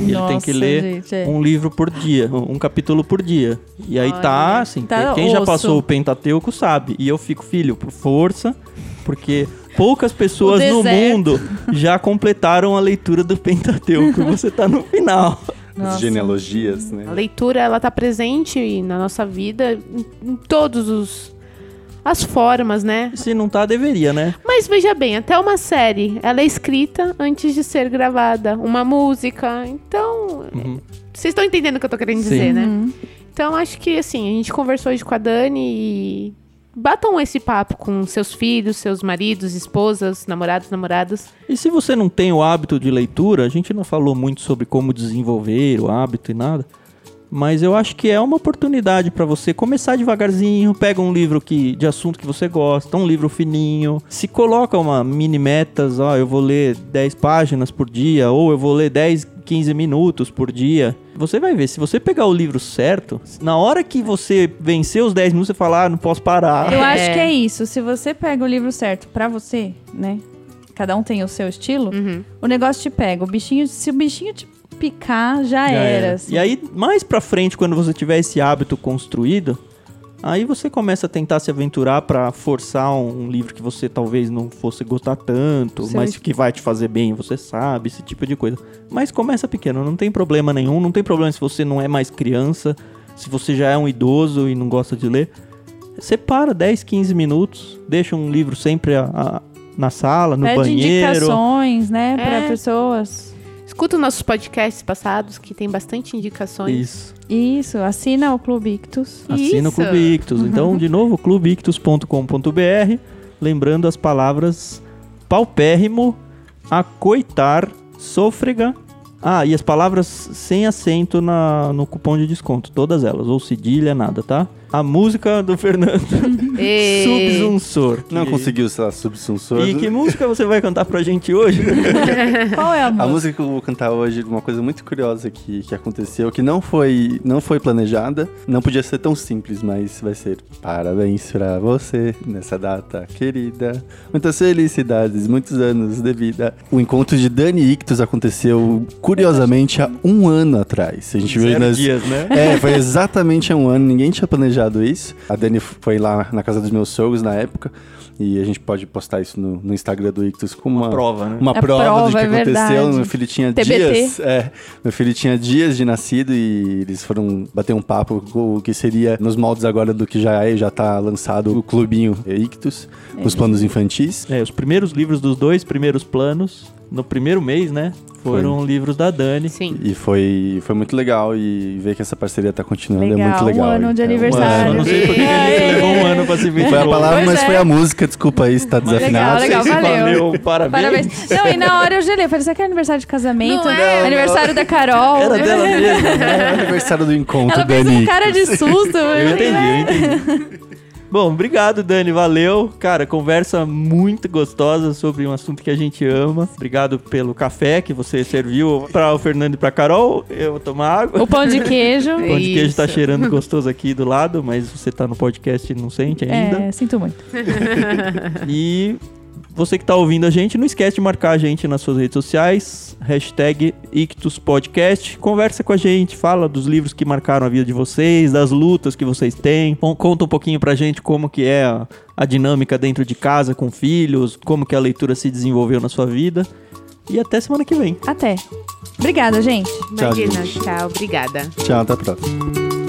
e ele tem que ler gente, é. um livro por dia, um capítulo por dia. E aí tá, assim, Tá quem já osso. passou o Pentateuco sabe. E eu fico, filho, por força, porque poucas pessoas no mundo já completaram a leitura do Pentateuco. e você tá no final. As Nossa. genealogias, A né? leitura, ela tá presente na nossa vida em todos os as formas, né? Se não tá, deveria, né? Mas veja bem, até uma série, ela é escrita antes de ser gravada, uma música. Então, Uhum. vocês estão entendendo o que eu tô querendo Sim. dizer, né? Uhum. Então, acho que assim, a gente conversou hoje com a Dani e batam esse papo com seus filhos, seus maridos, esposas, namorados, namoradas. E se você não tem o hábito de leitura, a gente não falou muito sobre como desenvolver o hábito e nada. Mas eu acho que é uma oportunidade para você começar devagarzinho, pega um livro que, de assunto que você gosta, um livro fininho, se coloca uma mini metas, ó, eu vou ler 10 páginas por dia, ou eu vou ler 10, 15 minutos por dia. Você vai ver, se você pegar o livro certo, na hora que você vencer os 10 minutos, você fala, ah, não posso parar. Eu É. acho que é isso. Se você pega o livro certo pra você, né? Cada um tem o seu estilo. Uhum. O negócio te pega. O bichinho, se o bichinho te picar, já, Já era. assim. E aí, mais pra frente, quando você tiver esse hábito construído, aí você começa a tentar se aventurar pra forçar um, um livro que você talvez não fosse gostar tanto, Seu mas es- que vai te fazer bem, você sabe, esse tipo de coisa. Mas começa pequeno, não tem problema nenhum, não tem problema se você não é mais criança, se você já é um idoso e não gosta de ler. Separa 10, 15 minutos, deixa um livro sempre a- a- na sala, no Pede banheiro. indicações, né? Pra É. pessoas. Escuta os nossos podcasts passados, que tem bastante indicações. Isso. Isso, assina o Clube Ictus. Assina o Isso. Clube Ictus. Então, de novo, clubeictus.com.br. Lembrando as palavras paupérrimo, acoitar, sôfrega. Ah, e as palavras sem acento na, no cupom de desconto. Todas elas. Ou cedilha, nada, tá? A música do Fernando. Subsunsor. Não Que- conseguiu ser subsunsor. E que música você vai cantar pra gente hoje? Qual é a A música? música que eu vou cantar hoje, uma coisa muito curiosa que, que aconteceu, que não foi, não foi planejada, não podia ser tão simples, mas vai ser parabéns pra você nessa data querida. Muitas felicidades, muitos anos de vida. O encontro de Dani e Ictus aconteceu, curiosamente, há um ano atrás. A gente viu Zero nas... dias, né? É, foi exatamente há um ano, ninguém tinha planejado isso. A Dani foi lá na casa dos meus sogros na época. E a gente pode postar isso no, no Instagram do Ictus como uma, prova, né? uma A prova, prova, de que é aconteceu. verdade. Meu filho tinha TBT. dias. É, meu filho tinha dias de nascido e eles foram bater um papo com o que seria nos moldes agora do que já é, já tá lançado o clubinho Ictus, com os planos infantis. É, os primeiros livros dos dois primeiros planos, no primeiro mês, né? Foram livros da Dani. Sim. E foi, foi muito legal e ver que essa parceria tá continuando é Legal, muito legal. um ano de É, aniversário. Eu não sei porque levou um ano pra se ver. Não foi a palavra, Pois mas é. foi a música. Desculpa aí se tá desafinado. legal, Não sei se valeu. Parabéns. Parabéns. Não, e na hora eu gelei. Falei, será que é aniversário de casamento? Não é, aniversário da Carol. Era dela mesmo. É o aniversário do encontro, Ela fez Dani. um cara de susto. Eu entendi, eu entendi. Bom, obrigado, Dani. Valeu. Cara, conversa muito gostosa sobre um assunto que a gente ama. Obrigado pelo café que você serviu para o Fernando e para Carol. Eu vou tomar água. O pão de queijo. O pão de queijo tá Isso. cheirando gostoso aqui do lado, mas você tá no podcast e não sente ainda. É, sinto muito. E você que tá ouvindo a gente, não esquece de marcar a gente nas suas redes sociais, hashtag IctusPodcast. Conversa com a gente, fala dos livros que marcaram a vida de vocês, das lutas que vocês têm. Con- Conta um pouquinho pra gente como que é a, a dinâmica dentro de casa com filhos, como que a leitura se desenvolveu na sua vida. E até semana que vem. Até. Obrigada, gente. Tchau, Imagina, gente. tchau. Obrigada. Tchau, até a próxima.